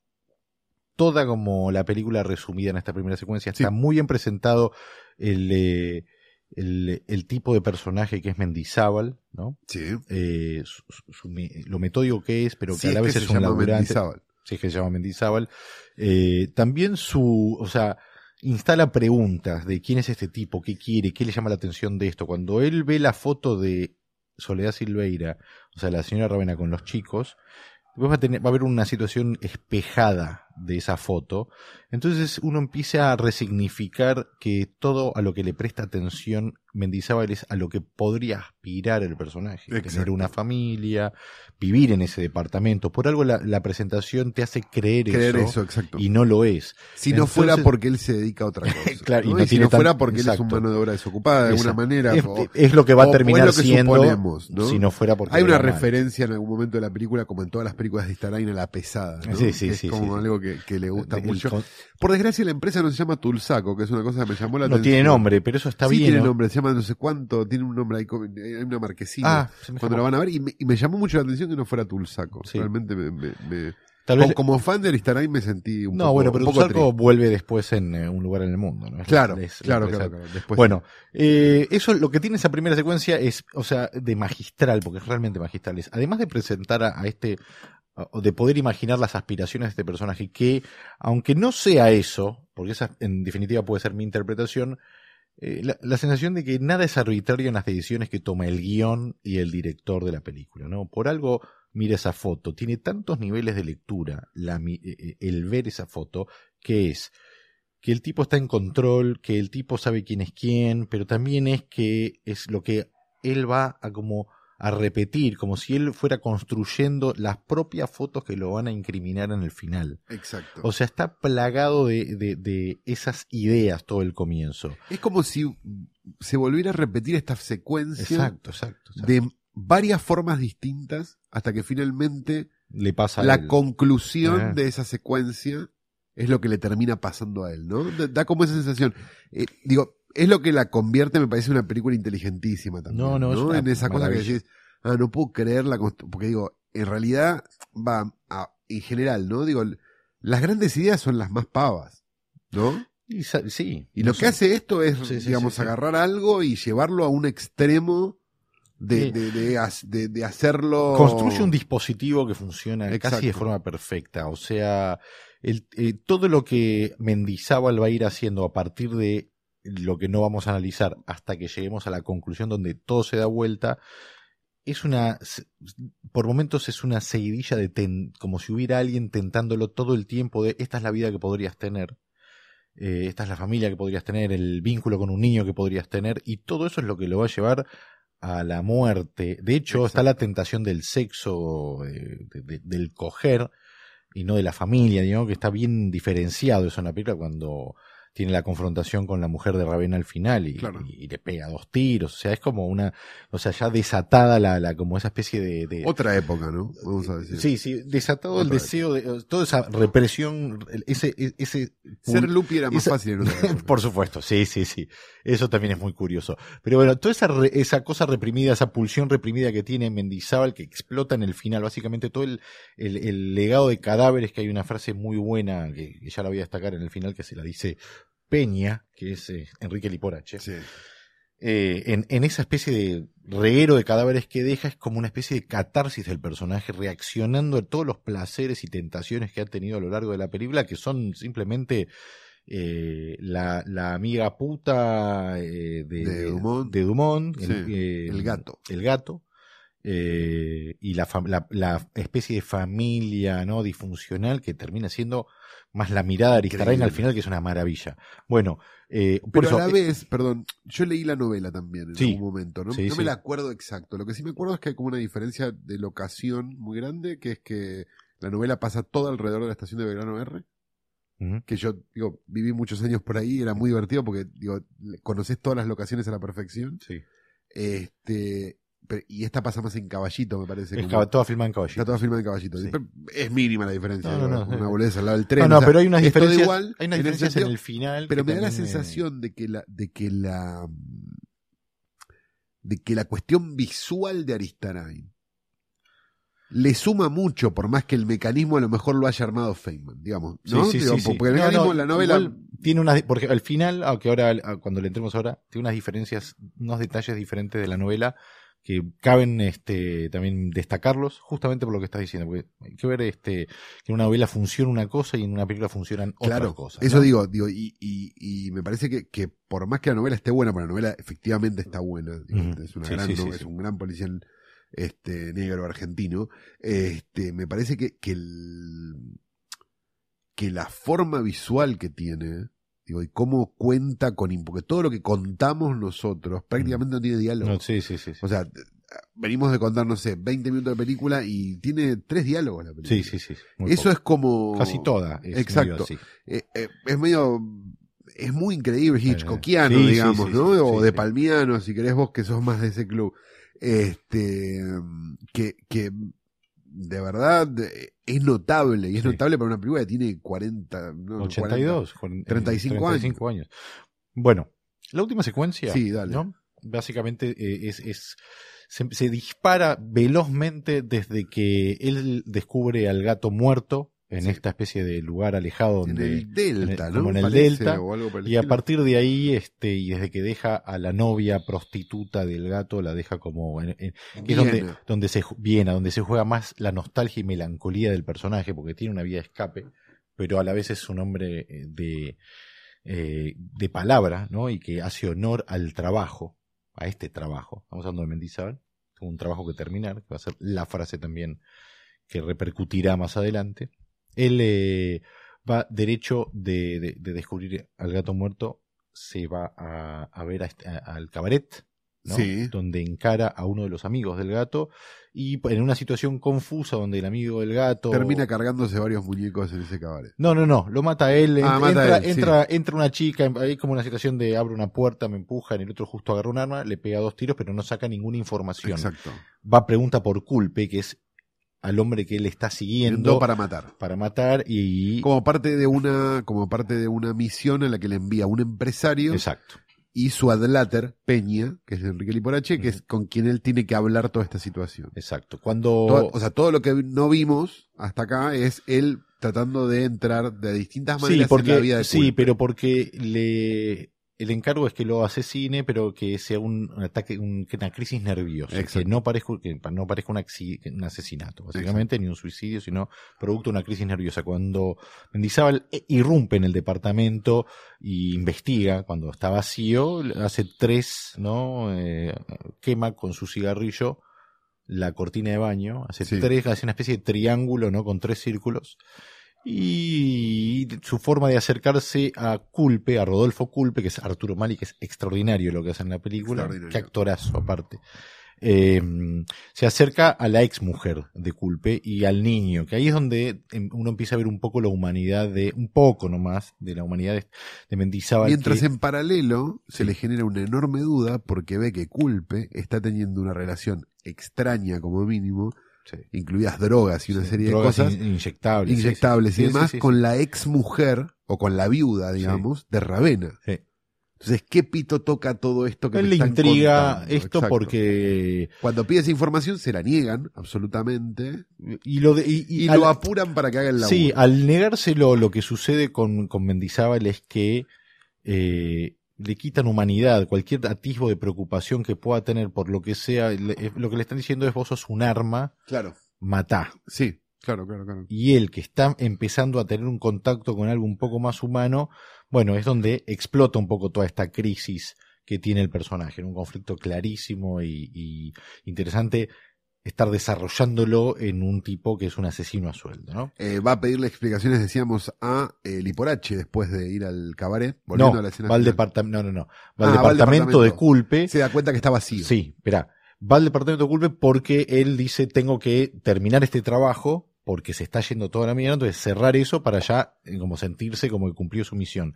toda como la película resumida en esta primera secuencia. Está Sí. muy bien presentado el, eh, el, el tipo de personaje que es Mendizábal, ¿no? Sí. Eh, su- su- su me- lo metódico que es, pero que Sí, a es la que vez se es un llama laburante. Mendizábal. Sí, es que se llama Mendizábal. Eh, también su, o sea, instala preguntas de quién es este tipo, qué quiere, qué le llama la atención de esto. Cuando él ve la foto de Soledad Silveira, o sea, la señora Ravena con los chicos, después va a, tener, va a haber una situación espejada de esa foto. Entonces uno empieza a resignificar que todo a lo que le presta atención Mendizábal es a lo que podría aspirar el personaje. Tener Exacto. una familia, vivir en ese departamento. Por algo la, la presentación te hace creer, Creer eso, eso, exacto. y no lo es. si no fuera porque él se dedica a otra cosa. Claro, y ¿no? no Y si no fuera porque él es un mano de obra desocupada de alguna manera. Es, o- es lo que va a terminar siendo si no fuera porque Hay una mal. referencia en algún momento de la película, como en todas las películas de Starain, a la pesada. Sí, sí, Que es sí, como sí, sí. algo que, que le gusta El mucho. con- Por desgracia, la empresa no se llama Tulsaco, que es una cosa que me llamó la no atención. tiene nombre, pero eso está sí bien. tiene ¿no? nombre, se llama no sé cuánto, tiene un nombre hay una marquesina. Ah, cuando escapó. lo van a ver, y me, y me llamó mucho la atención que no fuera Tulsaco. Sí. Realmente me, me- me- Tal como, vez- como fan de Aristarain me sentí un no, poco bueno, pero triste. vuelve después en eh, un lugar en el mundo. ¿no? Claro, es claro, claro, claro. Después Bueno, eh, eso lo que tiene esa primera secuencia es, o sea, de magistral, porque es realmente magistral. Es, además de presentar a, a este, de poder imaginar las aspiraciones de este personaje, que aunque no sea eso, porque esa en definitiva puede ser mi interpretación, eh, la, sensación de que nada es arbitrario en las decisiones que toma el guion y el director de la película, ¿no? Por algo mira esa foto, tiene tantos niveles de lectura eh, eh, el ver esa foto, que es que el tipo está en control, que el tipo sabe quién es quién, pero también es que es lo que él va a como a repetir, como si él fuera construyendo las propias fotos que lo van a incriminar en el final. Exacto. O sea, está plagado de, de, de esas ideas todo el comienzo. es como si se volviera a repetir esta secuencia Exacto, exacto. exacto. de varias formas distintas hasta que finalmente Le pasa a la él. conclusión de esa secuencia es lo que le termina pasando a él, ¿no? Da, da como esa sensación. Eh, digo, es lo que la convierte, me parece, en una película inteligentísima también. No, no, es una En esa cosa que decís, ah, no puedo creer la constru- porque digo, en realidad va a- en general, ¿no? Digo, las grandes ideas son las más pavas, ¿no? Y sí. Y no lo que sé. hace esto es, Sí, sí, digamos, sí, agarrar algo y llevarlo a un extremo de, de, hacerlo. construye un dispositivo que funciona Exacto. casi de forma perfecta. O sea, el- eh, todo lo que Mendizábal va a ir haciendo a partir de lo que no vamos a analizar hasta que lleguemos a la conclusión donde todo se da vuelta, es una, por momentos es una seguidilla de ten- como si hubiera alguien tentándolo todo el tiempo de esta es la vida que podrías tener. eh, esta es la familia que podrías tener, el vínculo con un niño que podrías tener, y todo eso es lo que lo va a llevar a la muerte. De hecho, está la tentación del sexo, eh, de- de- del coger, y no de la familia, digamos, que está bien diferenciado eso en la película cuando tiene la confrontación con la mujer de Ravena al final y, Claro. y- y le pega dos tiros. O sea, es como una, o sea, ya desatada la, la como esa especie de, de- Otra época, ¿no? Vamos a decir. Sí, sí, desatado el Otra deseo de toda esa represión, ese, e- ese Ser Lupi era más esa- fácil. Por supuesto, sí, sí, sí. Eso también es muy curioso. Pero bueno, toda esa, re- esa cosa reprimida, esa pulsión reprimida que tiene Mendizábal, que explota en el final, básicamente todo el, el, el legado de cadáveres, que hay una frase muy buena, que, que ya la voy a destacar en el final, que se la dice Peña, que es eh, Enrique Liporache. Sí. Eh, en, en esa especie de reguero de cadáveres que deja es como una especie de catarsis del personaje reaccionando a todos los placeres y tentaciones que ha tenido a lo largo de la película que son simplemente eh, la, la amiga puta de, De Dumont. de Dumont, Sí, el gato. el gato y la, la especie de familia no disfuncional que termina siendo más la mirada de Aristarain al final que es una maravilla bueno eh, por Pero eso, a la eh, vez, perdón, yo leí la novela también en Sí. algún momento, ¿no? Sí, no sí. me la acuerdo exacto. Lo que sí me acuerdo es que hay como una diferencia de locación muy grande, que es que la novela pasa todo alrededor de la estación de Belgrano R, que yo, digo, viví muchos años por ahí, era muy divertido porque, digo, conoces todas las locaciones a la perfección. Sí. Este, y esta pasa más en caballito, me parece. Es como- caba- toda filmada en caballito. está toda filmada en caballito. Sí. Es mínima la diferencia. No, no, no, una sí. boludez al lado del tren. No, no, o sea, pero hay unas diferencias, igual hay unas en diferencias en sentido, el final. Pero me da la sensación de que la, de que la, de que la cuestión visual de Aristarain le suma mucho, por más que el mecanismo a lo mejor lo haya armado Feynman, digamos, ¿no? Sí, sí, Digo, sí. Porque el mecanismo no, en la novela, tiene unas, porque al final, aunque ahora, ah, cuando le entremos ahora, tiene unas diferencias, unos detalles diferentes de la novela que caben este también destacarlos justamente por lo que estás diciendo porque hay que ver este que en una novela funciona una cosa y en una película funcionan claro, otras cosas eso digo, digo, y, y, y me parece que, que por más que la novela esté buena, porque la novela efectivamente está buena, es una Sí, gran sí. es un gran policial este negro argentino, este me parece que, que el que la forma visual que tiene, digo, y cómo cuenta con porque todo lo que contamos nosotros prácticamente no tiene diálogo. No, sí sí sí sí. O sea, venimos de contar, no sé, 20 minutos de película y tiene tres diálogos la película. sí sí sí Eso poco. es como casi toda es Exacto. medio eh, eh, es medio es muy increíble Hitchcockiano, sí, sí, digamos, sí, ¿no? o de. Palmiano, si querés vos que sos más de ese club. Este que, que de verdad es notable, y es Sí. notable para una película que tiene 40, no, no, 82 cuaren- 35 35 años. Bueno, la última secuencia, Sí, dale. ¿no? Básicamente eh, es, es se, se dispara velozmente desde que él descubre al gato muerto en Sí. esta especie de lugar alejado 40. donde en el Delta, en el- ¿no? como en el Parece, Delta, o algo y a partir de ahí este y desde que deja a la novia prostituta del gato la deja como en- en- que es donde donde se Viena, donde se juega más la nostalgia y melancolía del personaje porque tiene una vía de escape pero a la vez es un hombre eh, de eh, de palabra no y que hace honor al trabajo a este trabajo estamos hablando de Mendizábal un trabajo que terminar que va a ser la frase también que repercutirá más adelante él eh, va derecho de, de- de descubrir al gato muerto se va a, a ver a este- a- al cabaret ¿no? Sí. donde encara a uno de los amigos del gato y en una situación confusa donde el amigo del gato Termina cargándose varios muñecos en ese cabaret. no, no, no, lo mata él. Ah, entra, mata entra, él, sí. entra, entra una chica, hay como una situación de abre una puerta, me empuja, en el otro justo agarra un arma, le pega dos tiros, pero no saca ninguna información. Exacto. Va pregunta por culpe, que es al hombre que él está siguiendo para matar. para matar y... Como parte de una, como parte de una misión en la que le envía un empresario Exacto. y su adláter, Peña, que es Enrique Liporache, que es con quien él tiene que hablar toda esta situación. Exacto. Cuando... Todo- o sea, todo lo que no vimos hasta acá es él tratando de entrar de distintas sí, maneras porque, en la vida de sí, pero porque le el encargo es que lo asesine, pero que sea un, un ataque, un- una crisis nerviosa, que no parezca, que no parezca un, asesinato, básicamente, ni un suicidio, sino producto de una crisis nerviosa. Cuando Mendizábal eh, irrumpe en el departamento y investiga, cuando está vacío, hace tres, ¿no? Eh, quema con su cigarrillo la cortina de baño, hace Sí. tres, hace una especie de triángulo, ¿no? Con tres círculos. Y su forma de acercarse a Culpe, a Rodolfo Culpe, que es Arturo Mali, que es extraordinario lo que hace en la película, qué actorazo aparte. eh, se acerca a la ex mujer de Culpe y al niño, que ahí es donde em, uno empieza a ver un poco la humanidad de, un poco nomás, de la humanidad de, de Mendizábal. Mientras que- en paralelo se Sí. le genera una enorme duda porque ve que Culpe está teniendo una relación extraña como mínimo, Sí. incluidas drogas y una Sí, serie de cosas in- inyectables. inyectables sí, y demás con la ex mujer o con la viuda, digamos, de Ravena. Entonces, ¿qué pito toca todo esto que Él me le están intriga contando? esto Exacto. porque Cuando pide esa información se la niegan absolutamente y lo de, y, y y al- lo apuran para que haga el laburo. sí al negárselo lo que sucede con, con Mendizábal es que eh, le quitan humanidad cualquier atisbo de preocupación que pueda tener por lo que sea le- eh, lo que le están diciendo es vos sos un arma Claro, matá sí, claro, claro, claro. y él que está empezando a tener un contacto con algo un poco más humano, bueno, es donde explota un poco toda esta crisis que tiene el personaje, en un conflicto clarísimo y, y interesante estar desarrollándolo en un tipo que es un asesino a sueldo, ¿no? Eh, va a pedirle explicaciones, decíamos, a eh, Liporache después de ir al cabaret. Volviendo No, a la escena va al departamento, no, no, no, va al Ah, al departamento de culpe. Se da cuenta que está vacío. Sí, espera, va al departamento de culpe porque él dice tengo que terminar este trabajo porque se está yendo toda la mierda, entonces cerrar eso para ya eh, como sentirse como que cumplió su misión.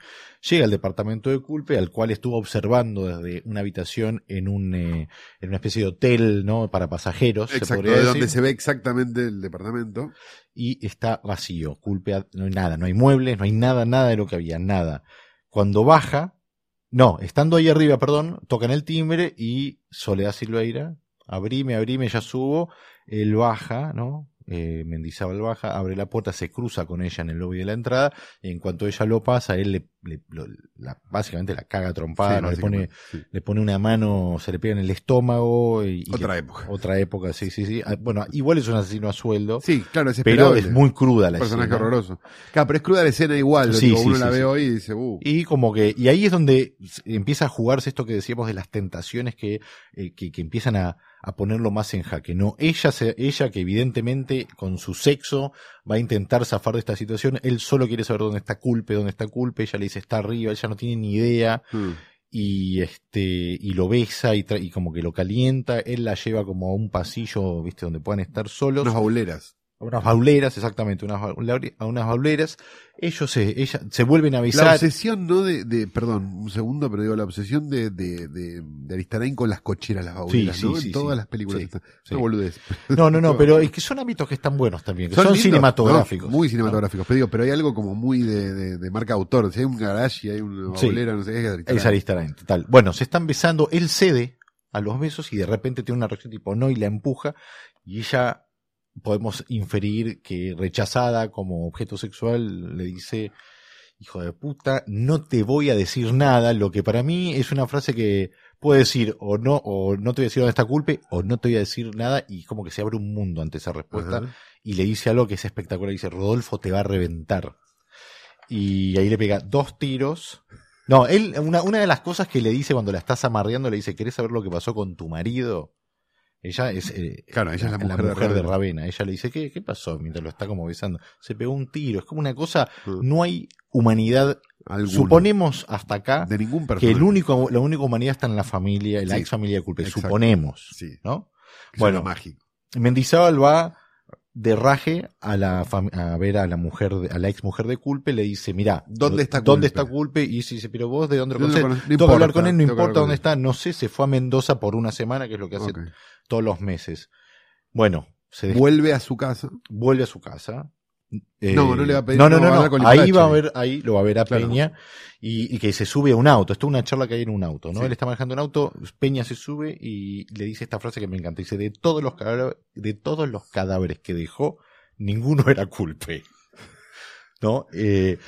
Llega al departamento de culpe, al cual estuvo observando desde una habitación en un eh, en una especie de hotel, ¿no? Para pasajeros, se Exacto, podría de decir, donde se ve exactamente el departamento. y está vacío. Culpe, no hay nada, no hay muebles, no hay nada, nada de lo que había, nada. Cuando baja, no, estando ahí arriba, perdón, tocan el timbre y Soledad Silveira, abrime, abrime, ya subo, él baja, ¿no? Eh, Mendizábal baja, abre la puerta, se cruza con ella en el lobby de la entrada, y en cuanto ella lo pasa, él le, le- lo- la- básicamente la caga trompada, Sí, ¿no? le pone, sí. le pone una mano, se le pega en el estómago y, y- Otra época. otra época, sí, sí, sí. Ah, Bueno, igual es un asesino a sueldo, Sí, claro, es pero es muy cruda la personaje escena. horroroso. Claro, pero es cruda la escena igual. lo Sí, digo, sí, uno sí, la ve hoy y dice, uh. Y como que, y ahí es donde empieza a jugarse esto que decíamos de las tentaciones que, eh, que, que empiezan a, a ponerlo más en jaque. No, ella se, ella que evidentemente con su sexo va a intentar zafar de esta situación, él solo quiere saber dónde está culpe, dónde está culpe, ella le dice está arriba, ella no tiene ni idea, Mm. y este, y lo besa y, tra- y como que lo calienta, él la lleva como a un pasillo, viste, donde puedan estar solos. Unas bauleras. A unas bauleras, exactamente, unas, a unas bauleras. Ellos se, ella, se vuelven a La avisar. obsesión, ¿no? De, de, perdón, un segundo, pero digo, la obsesión de, de, de, de Aristarain con las cocheras, las bauleras, Sí, ¿no? sí, sí, en todas las películas. Sí, están. sí. Una boludez. No, no, no, pero es que son hábitos que están buenos también, que son, cinematográficos. ¿no? Muy cinematográficos. Pero digo, pero hay algo como muy de, de, marca autor. Si hay un garage y hay una baulera, no sé, es Aristarain. Es Aristarain, total. Bueno, se están besando, él cede a los besos y de repente tiene una reacción tipo no y la empuja y ella podemos inferir que rechazada como objeto sexual le dice hijo de puta, no te voy a decir nada, lo que para mí es una frase que puede decir o no, o no te voy a decir dónde está culpe, o no te voy a decir nada, y como que se abre un mundo ante esa respuesta, Ajá. y le dice algo que es espectacular, dice, Rodolfo te va a reventar. Y ahí le pega dos tiros. No, él, una, una de las cosas que le dice cuando la estás amarreando, le dice, ¿querés saber lo que pasó con tu marido? Ella es, eh, Claro, ella es la mujer de. Ravenna. Ella le dice, ¿qué, ¿qué pasó? Mientras lo está como besando. Se pegó un tiro. Es como una cosa, no hay humanidad. Alguno. Suponemos hasta acá De ningún que el único, la única humanidad está en la familia, en la Sí, ex familia de culpa. exacto. Suponemos. Sí. ¿No? Bueno. mágico. Mendizábal va de raje a la a ver a la mujer a la ex mujer de Culpe le dice mira ¿Dónde está dónde Culpe? está Culpe y si dice pero vos de dónde lo Yo no tengo que hablar con él no importa dónde está no sé se fue a Mendoza por una semana que es lo que hace Ok. Todos los meses. Bueno se Vuelve a su casa. vuelve a su casa. Eh, No, no le va a pedir- no no no no, ahí va a ver ahí lo va a ver a Claro. Peña y, y que se sube a un auto. Esto es una charla que hay en un auto no Sí. él está manejando un auto Peña se sube y le dice esta frase que me encanta. Dice de todos los cadáveres, de todos los cadáveres que dejó ninguno era culpe no Eh,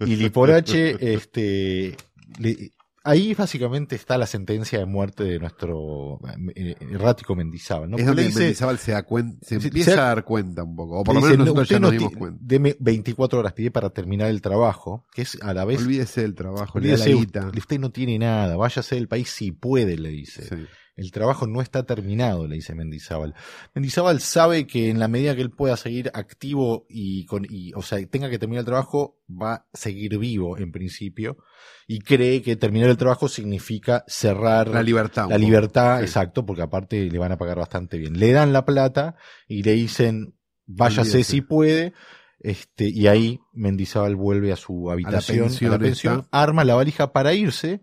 y Liporache este le- ahí básicamente está la sentencia de muerte de nuestro eh, errático Mendizábal no es donde dice- Mendizábal se, da cuen- se se- empieza se- a dar cuenta un poco. O por lo dice, menos "No, nosotros ya no nos dimos cuenta. Deme 24 horas, pide para terminar el trabajo, que es a la vez. Olvídese del trabajo, le da la olvídese, guita. usted no tiene nada, váyase del país si puede, le dice. Sí. El trabajo no está terminado, le dice Mendizábal. Mendizábal sabe que en la medida que él pueda seguir activo y, con, y, o sea, tenga que terminar el trabajo, va a seguir vivo en principio. Y cree que terminar el trabajo significa cerrar La libertad. la libertad, Sí. exacto, porque aparte le van a pagar bastante bien. Le dan la plata y le dicen, váyase si puede. Este, y ahí Mendizábal vuelve a su habitación, a la pensión arma la valija para irse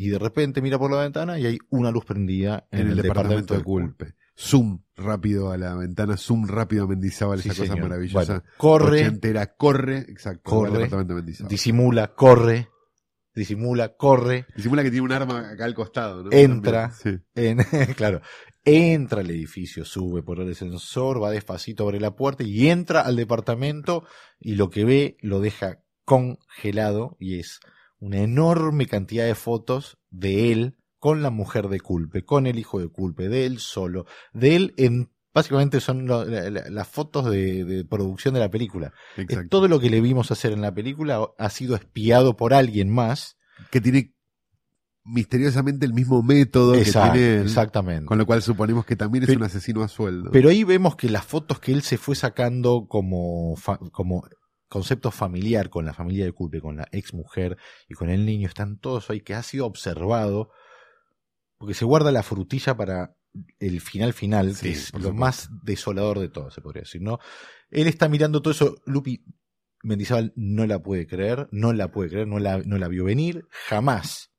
y de repente mira por la ventana y hay una luz prendida en, en el, departamento, de Culpe. Zoom rápido a la ventana, zoom rápido a Mendizábal, Sí, esa cosa maravillosa. Bueno, corre, Ochentera, corre, exacto, Corre. al departamento de Mendizábal. disimula, corre, disimula, corre, Disimula que tiene un arma acá al costado, ¿no? Entra. También, en, claro, entra al edificio, sube por el ascensor, va despacito abre la puerta y entra al departamento y lo que ve lo deja congelado y es una enorme cantidad de fotos de él con la mujer de culpe, con el hijo de culpe, de él solo, de él en básicamente son lo- la- la- las fotos de, de producción de la película. exacto. todo lo que le vimos hacer en la película ha sido espiado por alguien más. Que tiene misteriosamente el mismo método Exacto, que tiene él, exactamente. con lo cual suponemos que también es Pero- un asesino a sueldo. Pero ahí vemos que las fotos que él se fue sacando como concepto familiar con la familia de Culpe, con la ex mujer y con el niño, están todos ahí, que ha sido observado, porque se guarda la frutilla para el final final, Sí, que es lo más desolador de todo, se podría decir, ¿no? Él está mirando todo eso, Lupi Mendizábal no la puede creer, no la puede creer, no la, no la vio venir, jamás.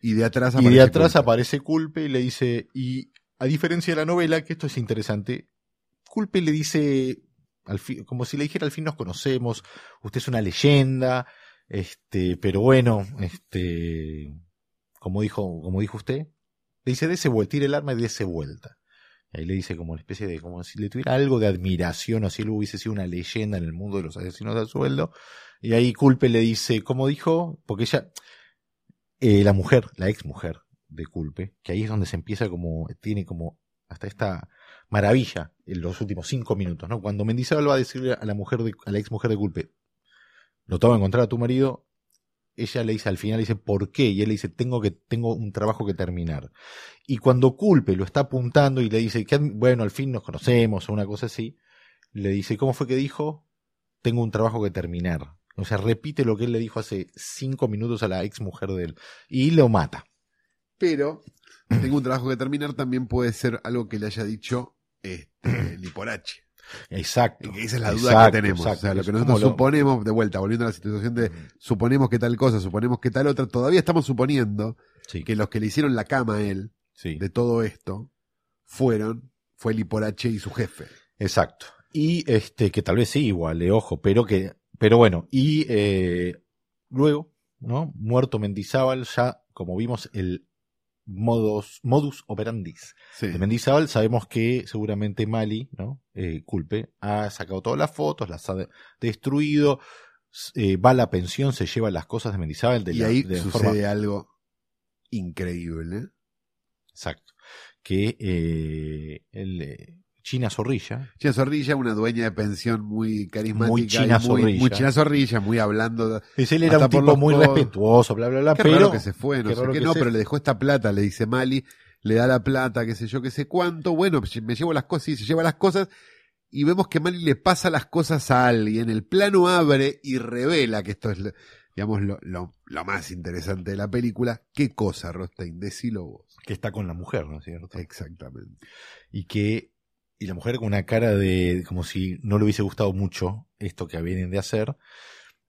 y de atrás Y de atrás Culpe. aparece Culpe y le dice, y a diferencia de la novela, que esto es interesante, Culpe le dice, como si le dijera al fin nos conocemos, usted es una leyenda, este, pero bueno, este, como dijo, como dijo usted, le dice, dése vuelta, tire el arma y dése vuelta. Y ahí le dice como una especie de, como si le tuviera algo de admiración o si él hubiese sido una leyenda en el mundo de los asesinos al sueldo. Y ahí Culpe le dice, ¿cómo dijo? Porque ella, eh, la mujer, la ex mujer de Culpe, que ahí es donde se empieza como, tiene como hasta esta maravilla en los últimos cinco minutos, ¿no? Cuando Mendizábal va a decirle a la mujer a la ex mujer de Culpe, lo toma a encontrar a tu marido, ella le dice al final, le dice, ¿por qué? Y él le dice, tengo que, tengo un trabajo que terminar. Y cuando Culpe lo está apuntando y le dice, que, bueno, al fin nos conocemos o una cosa así, le dice, ¿cómo fue que dijo? Tengo un trabajo que terminar. O sea, repite lo que él le dijo hace cinco minutos a la ex mujer de él. Y lo mata. Pero tengo un trabajo que terminar, también puede ser algo que le haya dicho este, Liporache. Exacto. Esa es la duda Exacto, que tenemos. exacto. O sea, lo que nosotros lo- suponemos, de vuelta, volviendo a la situación de suponemos que tal cosa, suponemos que tal otra, todavía estamos suponiendo Sí, que los que le hicieron la cama a él sí. de todo esto fueron, fue Liporache y su jefe. Exacto. Y este, que tal vez sí, igual, eh, ojo, pero que, pero bueno, y eh, luego, ¿no? Muerto Mendizábal, ya, como vimos, el modus, modus operandis Sí. de Mendizábal, sabemos que seguramente Mali, ¿no? Eh, culpe, ha sacado todas las fotos, las ha de- destruido, eh, va a la pensión, se lleva las cosas de Mendizábal de Y la- ahí de sucede forma algo increíble. Exacto. Que eh, el, China Zorrilla, China Zorrilla, una dueña de pensión muy carismática. Muy China muy, Zorrilla. muy China Zorrilla, muy hablando. él era un tipo muy codos. respetuoso, bla, bla, bla, Qué pero raro que se fue, no qué sé qué, que no, pero le dejó esta plata, le dice Mali, le da la plata, qué sé yo, qué sé cuánto. Bueno, pues, me llevo las cosas y se lleva las cosas. Y vemos que Mali le pasa las cosas a alguien. El plano abre y revela que esto es, digamos, lo, lo, lo más interesante de la película. ¿Qué cosa, Rostein? Decilo vos. que está con la mujer, ¿no es cierto? Exactamente. Y que y la mujer con una cara de como si no le hubiese gustado mucho esto que vienen de hacer.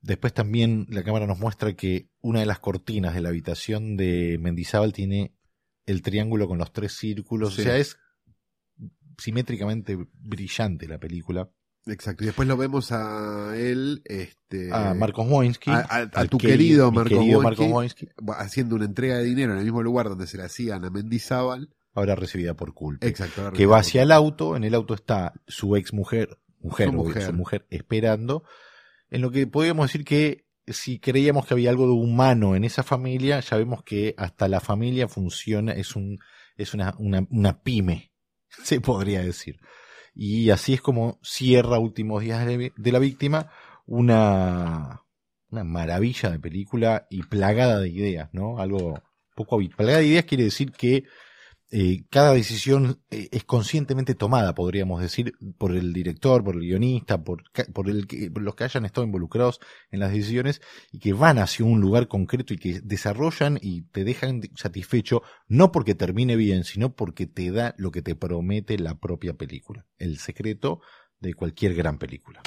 Después también la cámara nos muestra que una de las cortinas de la habitación de Mendizábal tiene el triángulo con los tres círculos. Sí. O sea, es simétricamente brillante la película. Exacto. Y después lo vemos a él, este. A Marcos Wojnski. a- a- a al tu querido Marcos querido Wojnski. Marcos Wojnski, haciendo una entrega de dinero en el mismo lugar donde se la hacían a Mendizábal. Ahora recibida por culpa. Exacto. que va hacia el auto, en el auto está su ex mujer, mujer, Su mujer. su mujer esperando, en lo que podríamos decir que si creíamos que había algo de humano en esa familia, ya vemos que hasta la familia funciona, es un, es una, una, una pyme, se podría decir. Y así es como cierra últimos días de, de la víctima una, una maravilla de película y plagada de ideas, ¿no? Algo poco habitual. Plagada de ideas quiere decir que eh, cada decisión eh, es conscientemente tomada, podríamos decir, por el director, por el guionista, por, por, el por los que hayan estado involucrados en las decisiones y que van hacia un lugar concreto y que desarrollan y te dejan satisfecho, no porque termine bien, sino porque te da lo que te promete la propia película. El secreto de cualquier gran película.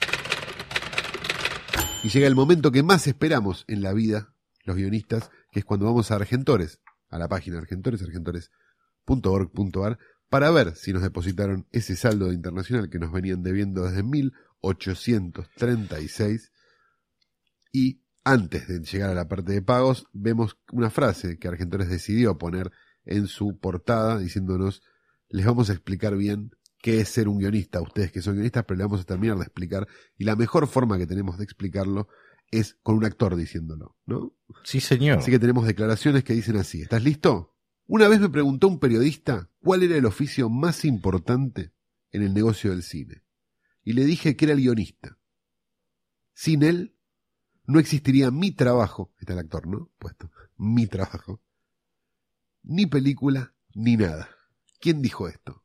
Y llega el momento que más esperamos en la vida, los guionistas, que es cuando vamos a Argentores, a la página Argentores, argentores.org.ar, para ver si nos depositaron ese saldo de internacional que nos venían debiendo desde 1836. Y antes de llegar a la parte de pagos, vemos una frase que Argentores decidió poner en su portada diciéndonos, les vamos a explicar bien qué es ser un guionista, ustedes que son guionistas, pero les vamos a terminar de explicar y la mejor forma que tenemos de explicarlo es con un actor diciéndolo, ¿no? Sí, señor. Así que tenemos declaraciones que dicen así. ¿Estás listo? Una vez me preguntó un periodista cuál era el oficio más importante en el negocio del cine. Y le dije que era el guionista. Sin él, no existiría mi trabajo. Está el actor, ¿no? Puesto. Mi trabajo. Ni película, ni nada. ¿Quién dijo esto?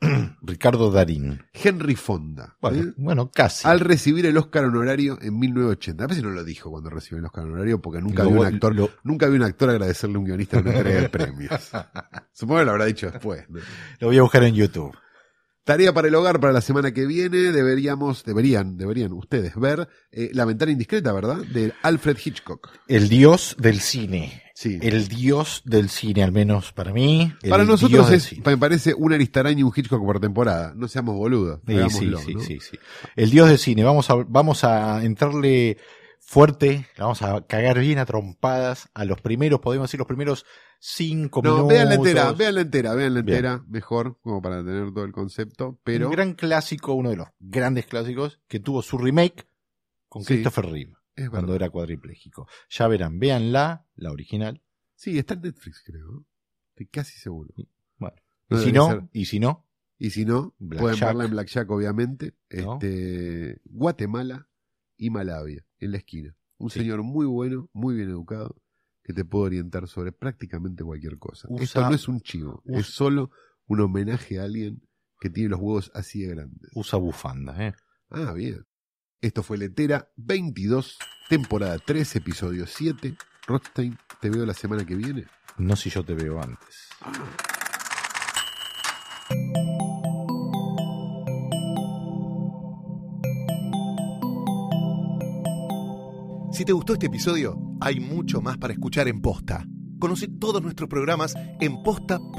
Ricardo Darín. Henry Fonda. Bueno, ¿eh? bueno, casi. al recibir el Oscar honorario en 1980. A veces no lo dijo cuando recibió el Oscar honorario porque nunca Lo- vi un actor, lo- nunca vi un actor agradecerle a un guionista en una entrega de premios. Supongo que lo habrá dicho después. ¿no? Lo voy a buscar en YouTube. Tarea para el hogar para la semana que viene. Deberíamos, deberían, deberían ustedes ver eh, La ventana indiscreta, ¿verdad? De Alfred Hitchcock. El dios del cine. Sí. El dios del cine, al menos para mí. para nosotros es, me parece un Aristarain y un Hitchcock por temporada. No seamos boludos. Sí, sí, hagámoslo, sí, ¿no? sí, sí. El dios del cine. Vamos a, vamos a entrarle fuerte, vamos a cagar bien a trompadas a los primeros, podemos decir, los primeros cinco No, minutos. vean la entera, vean la entera, vean la Bien. entera, mejor, como para tener todo el concepto, pero Un gran clásico, uno de los grandes clásicos, que tuvo su remake con. Christopher Reeve, es cuando era cuadripléjico. Ya verán, véanla, la original. Sí, está en Netflix, creo. Estoy casi seguro. Bueno, No y si no, y si no, Y si no, Black pueden Jack. verla en Blackjack, obviamente. ¿No? Este, Guatemala y Malavia, en la esquina. Un Sí. señor muy bueno, muy bien educado, que te puede orientar sobre prácticamente cualquier cosa. Usa- Esto no es un chivo, usa- es solo un homenaje a alguien que tiene los huevos así de grandes. usa bufanda, ¿eh? Ah, bien. Esto fue Letera 22, temporada 3, episodio 7. Rothstein, te veo la semana que viene. No si yo te veo antes. Si te gustó este episodio, hay mucho más para escuchar en Posta. Conoce todos nuestros programas en posta.fm.